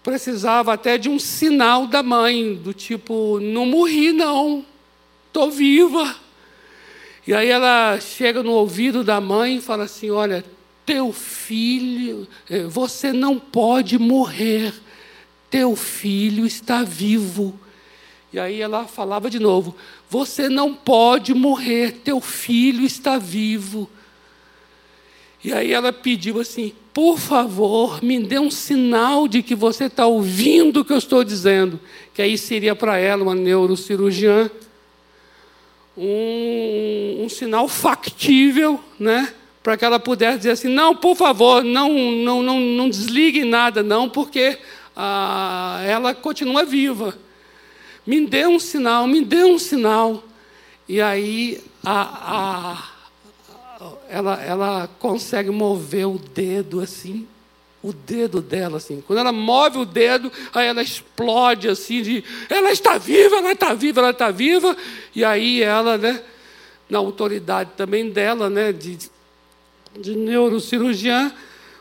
precisava até de um sinal da mãe, do tipo, não morri não, estou viva. E aí ela chega no ouvido da mãe e fala assim: olha, teu filho, eh, você não pode morrer, teu filho está vivo. E aí ela falava de novo: Você não pode morrer, teu filho está vivo. E aí ela pediu assim: Por favor, me dê um sinal de que você está ouvindo o que eu estou dizendo. Que aí seria para ela, uma neurocirurgiã, um, um sinal factível, né? Para que ela pudesse dizer assim: Não, por favor, não, não, não, não desligue nada, não, porque ah, ela continua viva. Me dê um sinal, me dê um sinal. E aí a, a, ela, ela consegue mover o dedo assim, o dedo dela, assim. Quando ela move o dedo, aí ela explode assim, de ela está viva, ela está viva, ela está viva. E aí ela, né, na autoridade também dela, né, de, de neurocirurgiã,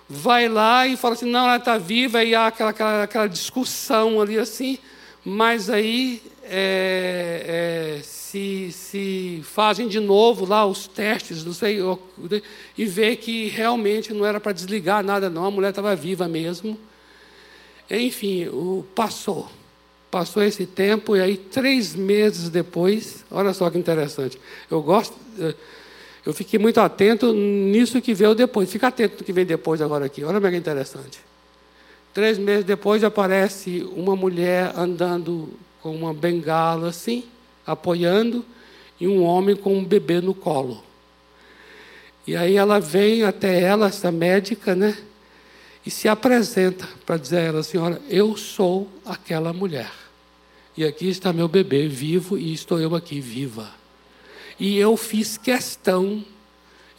vai lá e fala assim, não, ela está viva, e há aquela, aquela, aquela discussão ali assim, mas aí é, é, se, se fazem de novo lá os testes, não sei, e vê que realmente não era para desligar nada, não, a mulher estava viva mesmo. Enfim, o, passou. Passou esse tempo, e aí, três meses depois, olha só que interessante. Eu gosto, eh, eu fiquei muito atento nisso que veio depois. Fica atento no que vem depois agora aqui. Olha como é que interessante. Três meses depois aparece uma mulher andando com uma bengala assim, apoiando, e um homem com um bebê no colo. E aí ela vem até ela, essa médica, né? E se apresenta para dizer a ela, senhora, eu sou aquela mulher. E aqui está meu bebê vivo e estou eu aqui viva. E eu fiz questão,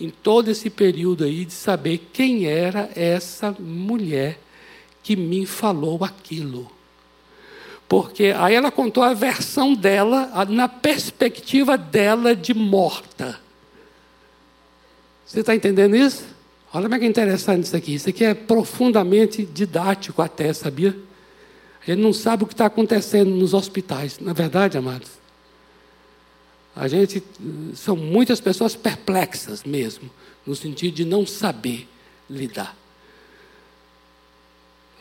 em todo esse período aí, de saber quem era essa mulher que me falou aquilo. Porque aí ela contou a versão dela, na perspectiva dela de morta. Você está entendendo isso? Olha como é é interessante isso aqui. Isso aqui é profundamente didático até, sabia? A gente não sabe o que está acontecendo nos hospitais. Na é verdade, amados, a gente são muitas pessoas perplexas mesmo, no sentido de não saber lidar.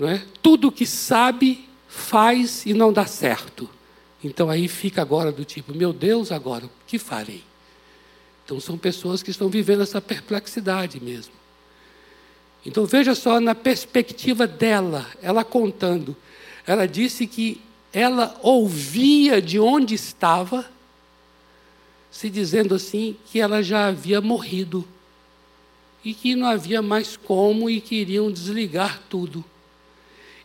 Não é? Tudo que sabe faz e não dá certo. Então aí fica agora do tipo, meu Deus, agora, o que farei? Então são pessoas que estão vivendo essa perplexidade mesmo. Então veja só na perspectiva dela, ela contando. Ela disse que ela ouvia de onde estava, se dizendo assim que ela já havia morrido e que não havia mais como e queriam desligar tudo.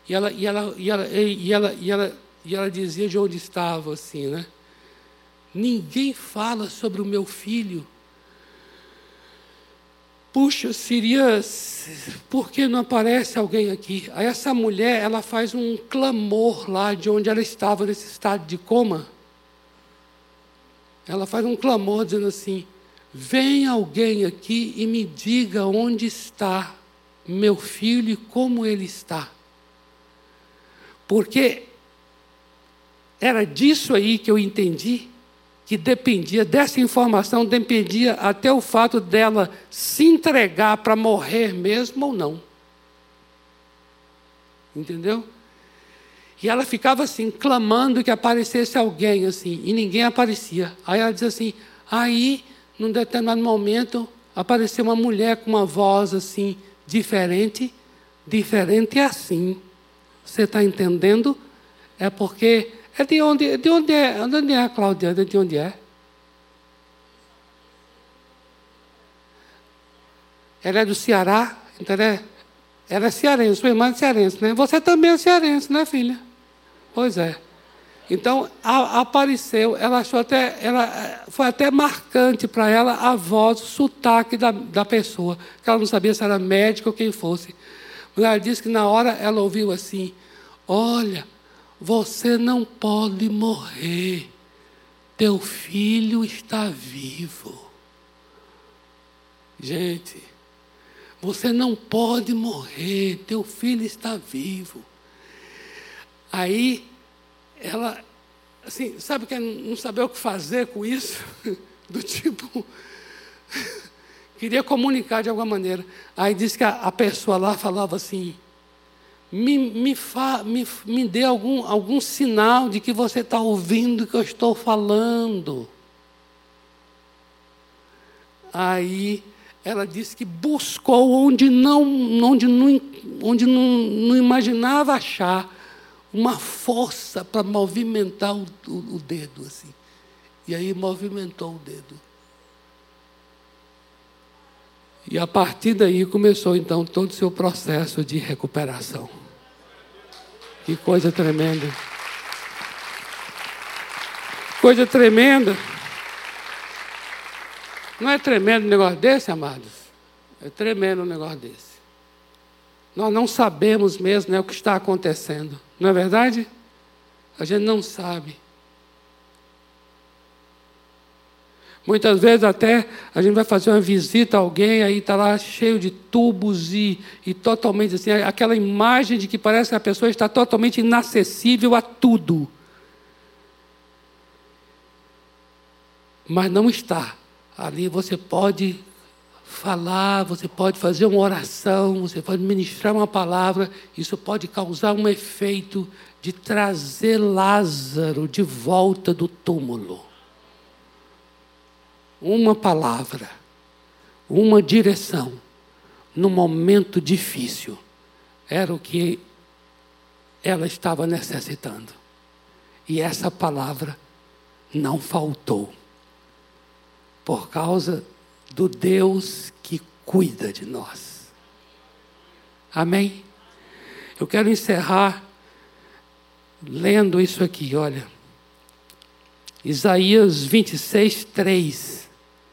E ela, e ela, e ela, e ela, e ela, e ela dizia de onde estava, assim, né? Ninguém fala sobre o meu filho. Puxa, seria. Por que não aparece alguém aqui? Aí essa mulher, ela faz um clamor lá de onde ela estava, nesse estado de coma. Ela faz um clamor dizendo assim: Vem alguém aqui e me diga onde está meu filho e como ele está. Porque era disso aí que eu entendi que dependia, dessa informação dependia até o fato dela se entregar para morrer mesmo ou não. Entendeu? E ela ficava assim, clamando que aparecesse alguém assim, e ninguém aparecia. Aí ela diz assim: aí, num determinado momento, apareceu uma mulher com uma voz assim, diferente, diferente assim. Você está entendendo? É porque. É de onde, de onde é? De onde é a Cláudia? De onde é? Ela é do Ceará, então é, ela é cearense, sua irmã é cearense, né? Você também é cearense, né, filha? Pois é. Então a, apareceu, ela achou até, ela, foi até marcante para ela a voz, o sotaque da, da pessoa, que ela não sabia se era médico ou quem fosse. Ela disse que na hora ela ouviu assim: Olha, você não pode morrer, teu filho está vivo. Gente, você não pode morrer, teu filho está vivo. Aí ela, assim, sabe que não saber o que fazer com isso? Do tipo, queria comunicar de alguma maneira. Aí disse que a, a pessoa lá falava assim: me, me, fa, me, me dê algum, algum sinal de que você está ouvindo o que eu estou falando. Aí ela disse que buscou onde não, onde não, onde não, não imaginava achar uma força para movimentar o, o, o dedo assim. E aí movimentou o dedo. E a partir daí começou então todo o seu processo de recuperação. Que coisa tremenda. Coisa tremenda. Não é tremendo um negócio desse, amados? É tremendo um negócio desse. nós não sabemos mesmo né, o que está acontecendo. Não é verdade? A gente não sabe. Muitas vezes até a gente vai fazer uma visita a alguém, aí está lá cheio de tubos e, e totalmente assim, aquela imagem de que parece que a pessoa está totalmente inacessível a tudo. Mas não está. Ali você pode falar, você pode fazer uma oração, você pode ministrar uma palavra, isso pode causar um efeito de trazer Lázaro de volta do túmulo. Uma palavra, uma direção, no momento difícil, era o que ela estava necessitando. E essa palavra não faltou, por causa do Deus que cuida de nós. Amém? Eu quero encerrar lendo isso aqui, olha. Isaías 26, 3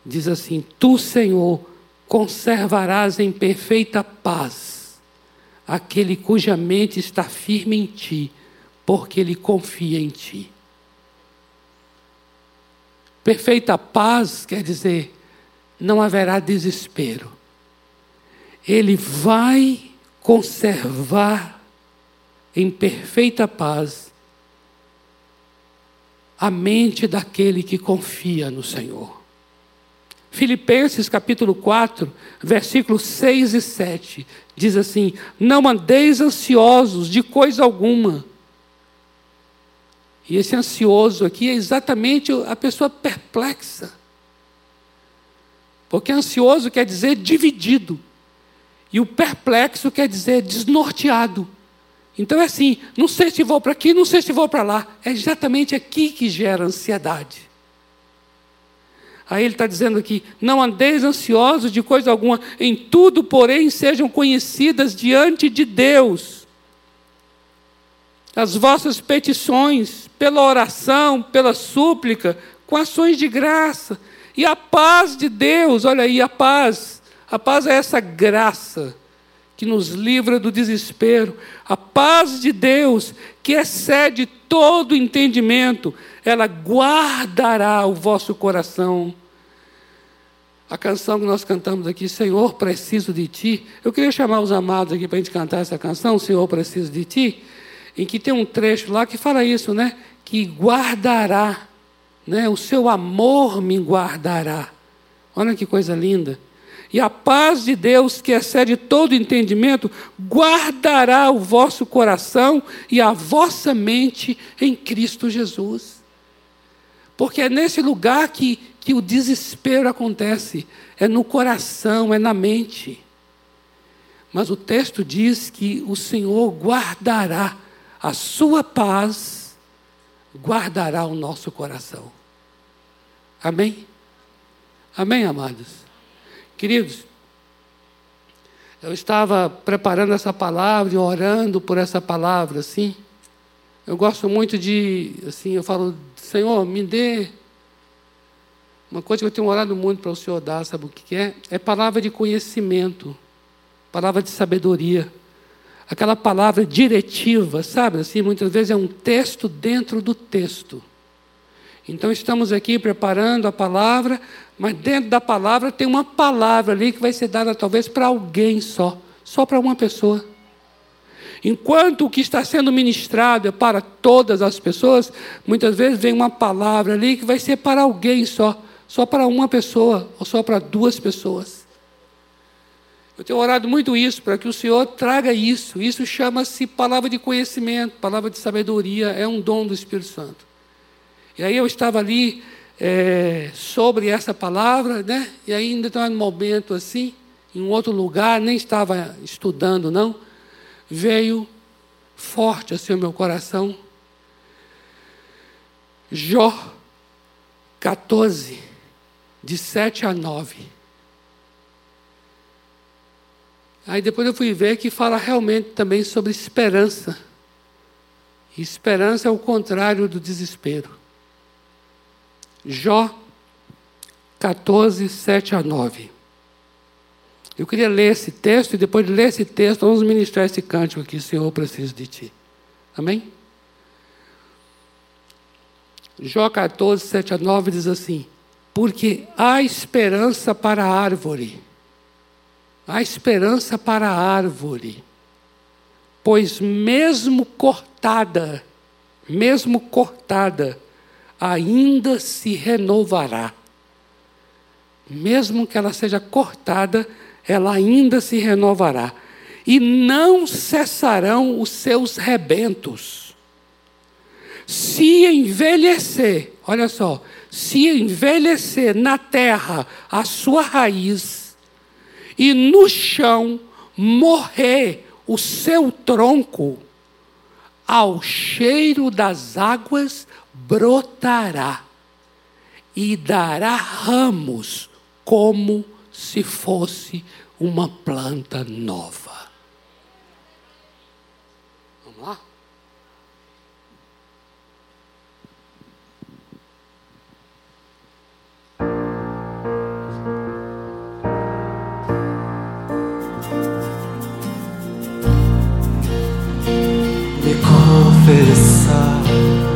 diz assim: Tu, Senhor, conservarás em perfeita paz aquele cuja mente está firme em ti, porque ele confia em ti. Perfeita paz quer dizer não haverá desespero. Ele vai conservar em perfeita paz a mente daquele que confia no Senhor. Filipenses capítulo 4, versículos 6 e 7, diz assim: Não andeis ansiosos de coisa alguma. E esse ansioso aqui é exatamente a pessoa perplexa. Porque ansioso quer dizer dividido. E o perplexo quer dizer desnorteado. Então é assim, não sei se vou para aqui, não sei se vou para lá. É exatamente aqui que gera ansiedade. Aí ele está dizendo aqui: não andeis ansiosos de coisa alguma, em tudo, porém, sejam conhecidas diante de Deus as vossas petições, pela oração, pela súplica, com ações de graça. E a paz de Deus, olha aí, a paz. A paz é essa graça que nos livra do desespero. A paz de Deus, que excede todo entendimento, ela guardará o vosso coração. A canção que nós cantamos aqui, Senhor, preciso de Ti. Eu queria chamar os amados aqui para a gente cantar essa canção, Senhor, preciso de Ti, em que tem um trecho lá que fala isso, né? Que guardará né? o seu amor me guardará. Olha que coisa linda. E a paz de Deus, que excede todo entendimento, guardará o vosso coração e a vossa mente em Cristo Jesus. Porque é nesse lugar que, que o desespero acontece, é no coração, é na mente. Mas o texto diz que o Senhor guardará a sua paz guardará o nosso coração. Amém? Amém, amados? Queridos, eu estava preparando essa palavra e orando por essa palavra, assim. Eu gosto muito de, assim, eu falo, Senhor, me dê. Uma coisa que eu tenho orado muito para o Senhor dar, sabe o que é? É palavra de conhecimento, palavra de sabedoria aquela palavra diretiva, sabe? Assim, muitas vezes é um texto dentro do texto. Então estamos aqui preparando a palavra, mas dentro da palavra tem uma palavra ali que vai ser dada talvez para alguém só, só para uma pessoa. Enquanto o que está sendo ministrado é para todas as pessoas, muitas vezes vem uma palavra ali que vai ser para alguém só, só para uma pessoa ou só para duas pessoas. Eu tenho orado muito isso, para que o Senhor traga isso. Isso chama-se palavra de conhecimento, palavra de sabedoria, é um dom do Espírito Santo. E aí eu estava ali é, sobre essa palavra, né? E aí, em determinado momento assim, em um outro lugar, nem estava estudando, não, veio forte assim o meu coração. Jó 14, de 7 a 9. Aí depois eu fui ver que fala realmente também sobre esperança. E esperança é o contrário do desespero. Jó 14, 7 a 9. Eu queria ler esse texto e depois de ler esse texto, vamos ministrar esse cântico aqui, Senhor, eu preciso de Ti. Amém? Jó 14, 7 a 9 diz assim: Porque há esperança para a árvore, há esperança para a árvore, pois mesmo cortada, mesmo cortada, ainda se renovará. Mesmo que ela seja cortada, ela ainda se renovará. E não cessarão os seus rebentos. Se envelhecer, olha só, se envelhecer na terra a sua raiz, e no chão morrer o seu tronco, ao cheiro das águas brotará e dará ramos como se fosse uma planta nova. Confessar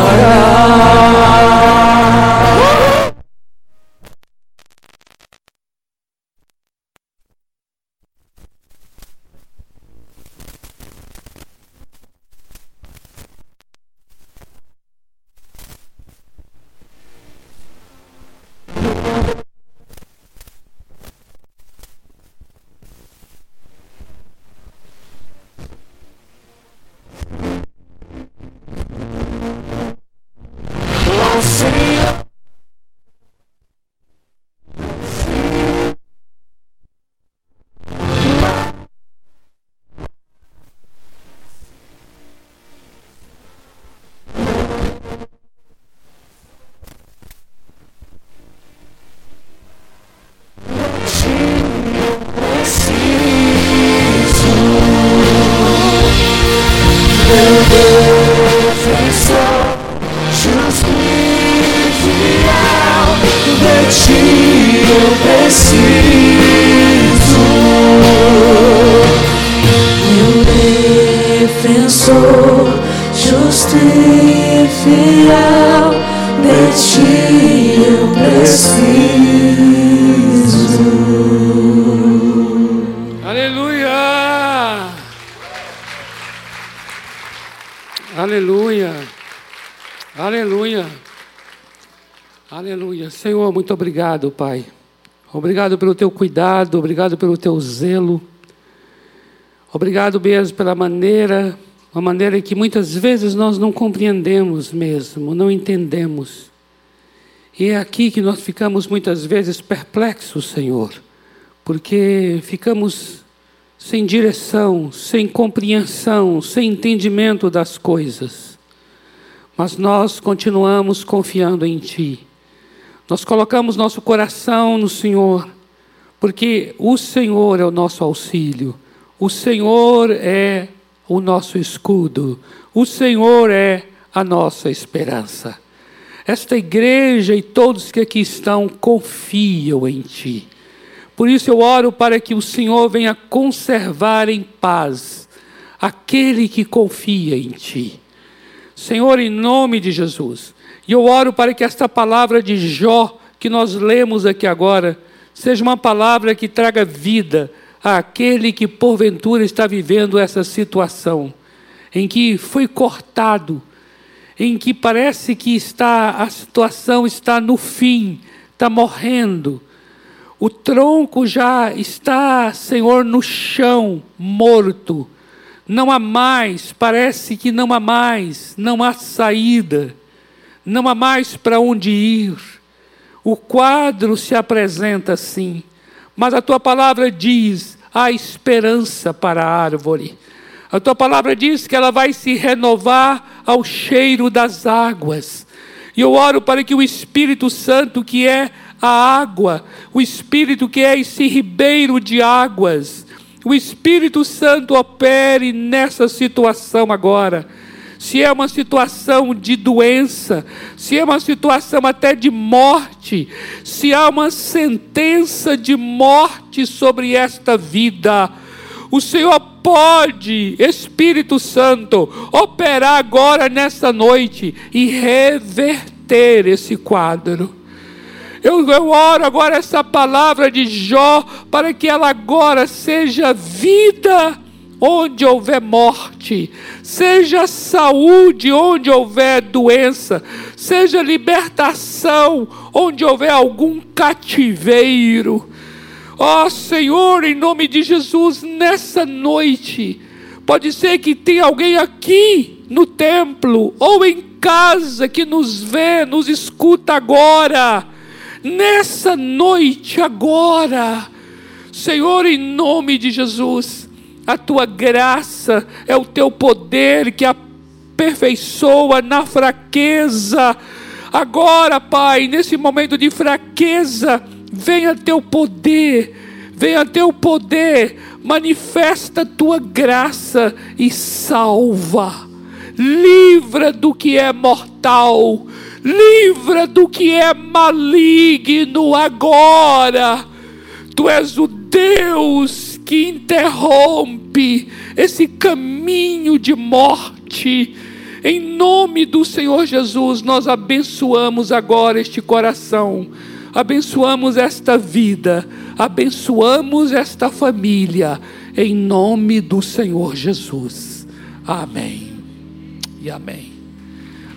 guardará. Obrigado, Pai. Obrigado pelo teu cuidado, obrigado pelo teu zelo. Obrigado mesmo pela maneira, uma maneira que muitas vezes nós não compreendemos mesmo, não entendemos. E é aqui que nós ficamos muitas vezes perplexos, Senhor, porque ficamos sem direção, sem compreensão, sem entendimento das coisas. Mas nós continuamos confiando em Ti. Nós colocamos nosso coração no Senhor, porque o Senhor é o nosso auxílio. O Senhor é o nosso escudo, o Senhor é a nossa esperança. Esta igreja e todos que aqui estão confiam em Ti. Por isso eu oro para que o Senhor venha conservar em paz aquele que confia em Ti. Senhor, em nome de Jesus, e eu oro para que esta palavra de Jó, que nós lemos aqui agora, seja uma palavra que traga vida àquele que porventura está vivendo essa situação, em que foi cortado, em que parece que está a situação está no fim, está morrendo. O tronco já está, Senhor, no chão, morto. Não há mais, parece que não há mais, não há saída, não há mais para onde ir. O quadro se apresenta assim, mas a tua palavra diz: há esperança para a árvore. A tua palavra diz que ela vai se renovar ao cheiro das águas. E eu oro para que o Espírito Santo, que é a água, o Espírito que é esse ribeiro de águas, o Espírito Santo opere nessa situação agora se é uma situação de doença, se é uma situação até de morte, se há uma sentença de morte sobre esta vida, o Senhor pode, Espírito Santo, operar agora nessa noite e reverter esse quadro. Eu, eu oro agora essa palavra de Jó para que ela agora seja vida onde houver morte, seja saúde onde houver doença, seja libertação onde houver algum cativeiro. Ó oh, Senhor, em nome de Jesus, nessa noite, pode ser que tenha alguém aqui no templo ou em casa que nos vê, nos escuta agora, nessa noite agora. Senhor, em nome de Jesus, a tua graça é o teu poder que aperfeiçoa na fraqueza. Agora, Pai, nesse momento de fraqueza, venha teu poder, venha teu poder, manifesta a tua graça e salva. Livra do que é mortal, livra do que é maligno agora. Tu és o Deus que interrompe esse caminho de morte. Em nome do Senhor Jesus, nós abençoamos agora este coração, abençoamos esta vida, abençoamos esta família, em nome do Senhor Jesus. Amém e amém.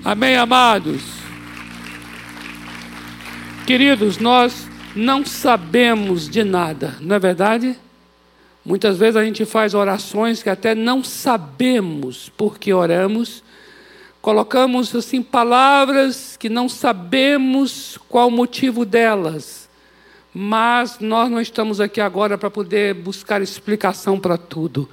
Amém, amados. Queridos, nós não sabemos de nada, não é verdade? Muitas vezes a gente faz orações que até não sabemos por que oramos, colocamos assim palavras que não sabemos qual o motivo delas, mas nós não estamos aqui agora para poder buscar explicação para tudo.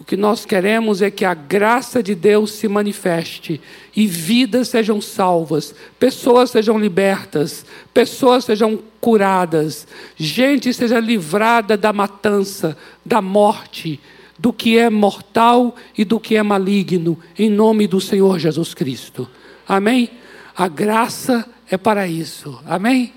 O que nós queremos é que a graça de Deus se manifeste e vidas sejam salvas, pessoas sejam libertas, pessoas sejam curadas, gente seja livrada da matança, da morte, do que é mortal e do que é maligno, em nome do Senhor Jesus Cristo. Amém? A graça é para isso. Amém?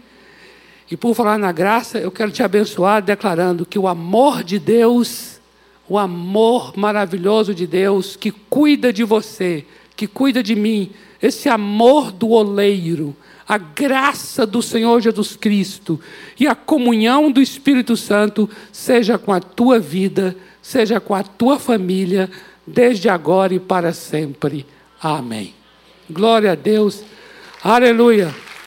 E por falar na graça, eu quero te abençoar declarando que o amor de Deus o amor maravilhoso de Deus que cuida de você, que cuida de mim, esse amor do oleiro, a graça do Senhor Jesus Cristo e a comunhão do Espírito Santo seja com a tua vida, seja com a tua família, desde agora e para sempre. Amém. Glória a Deus. Aleluia.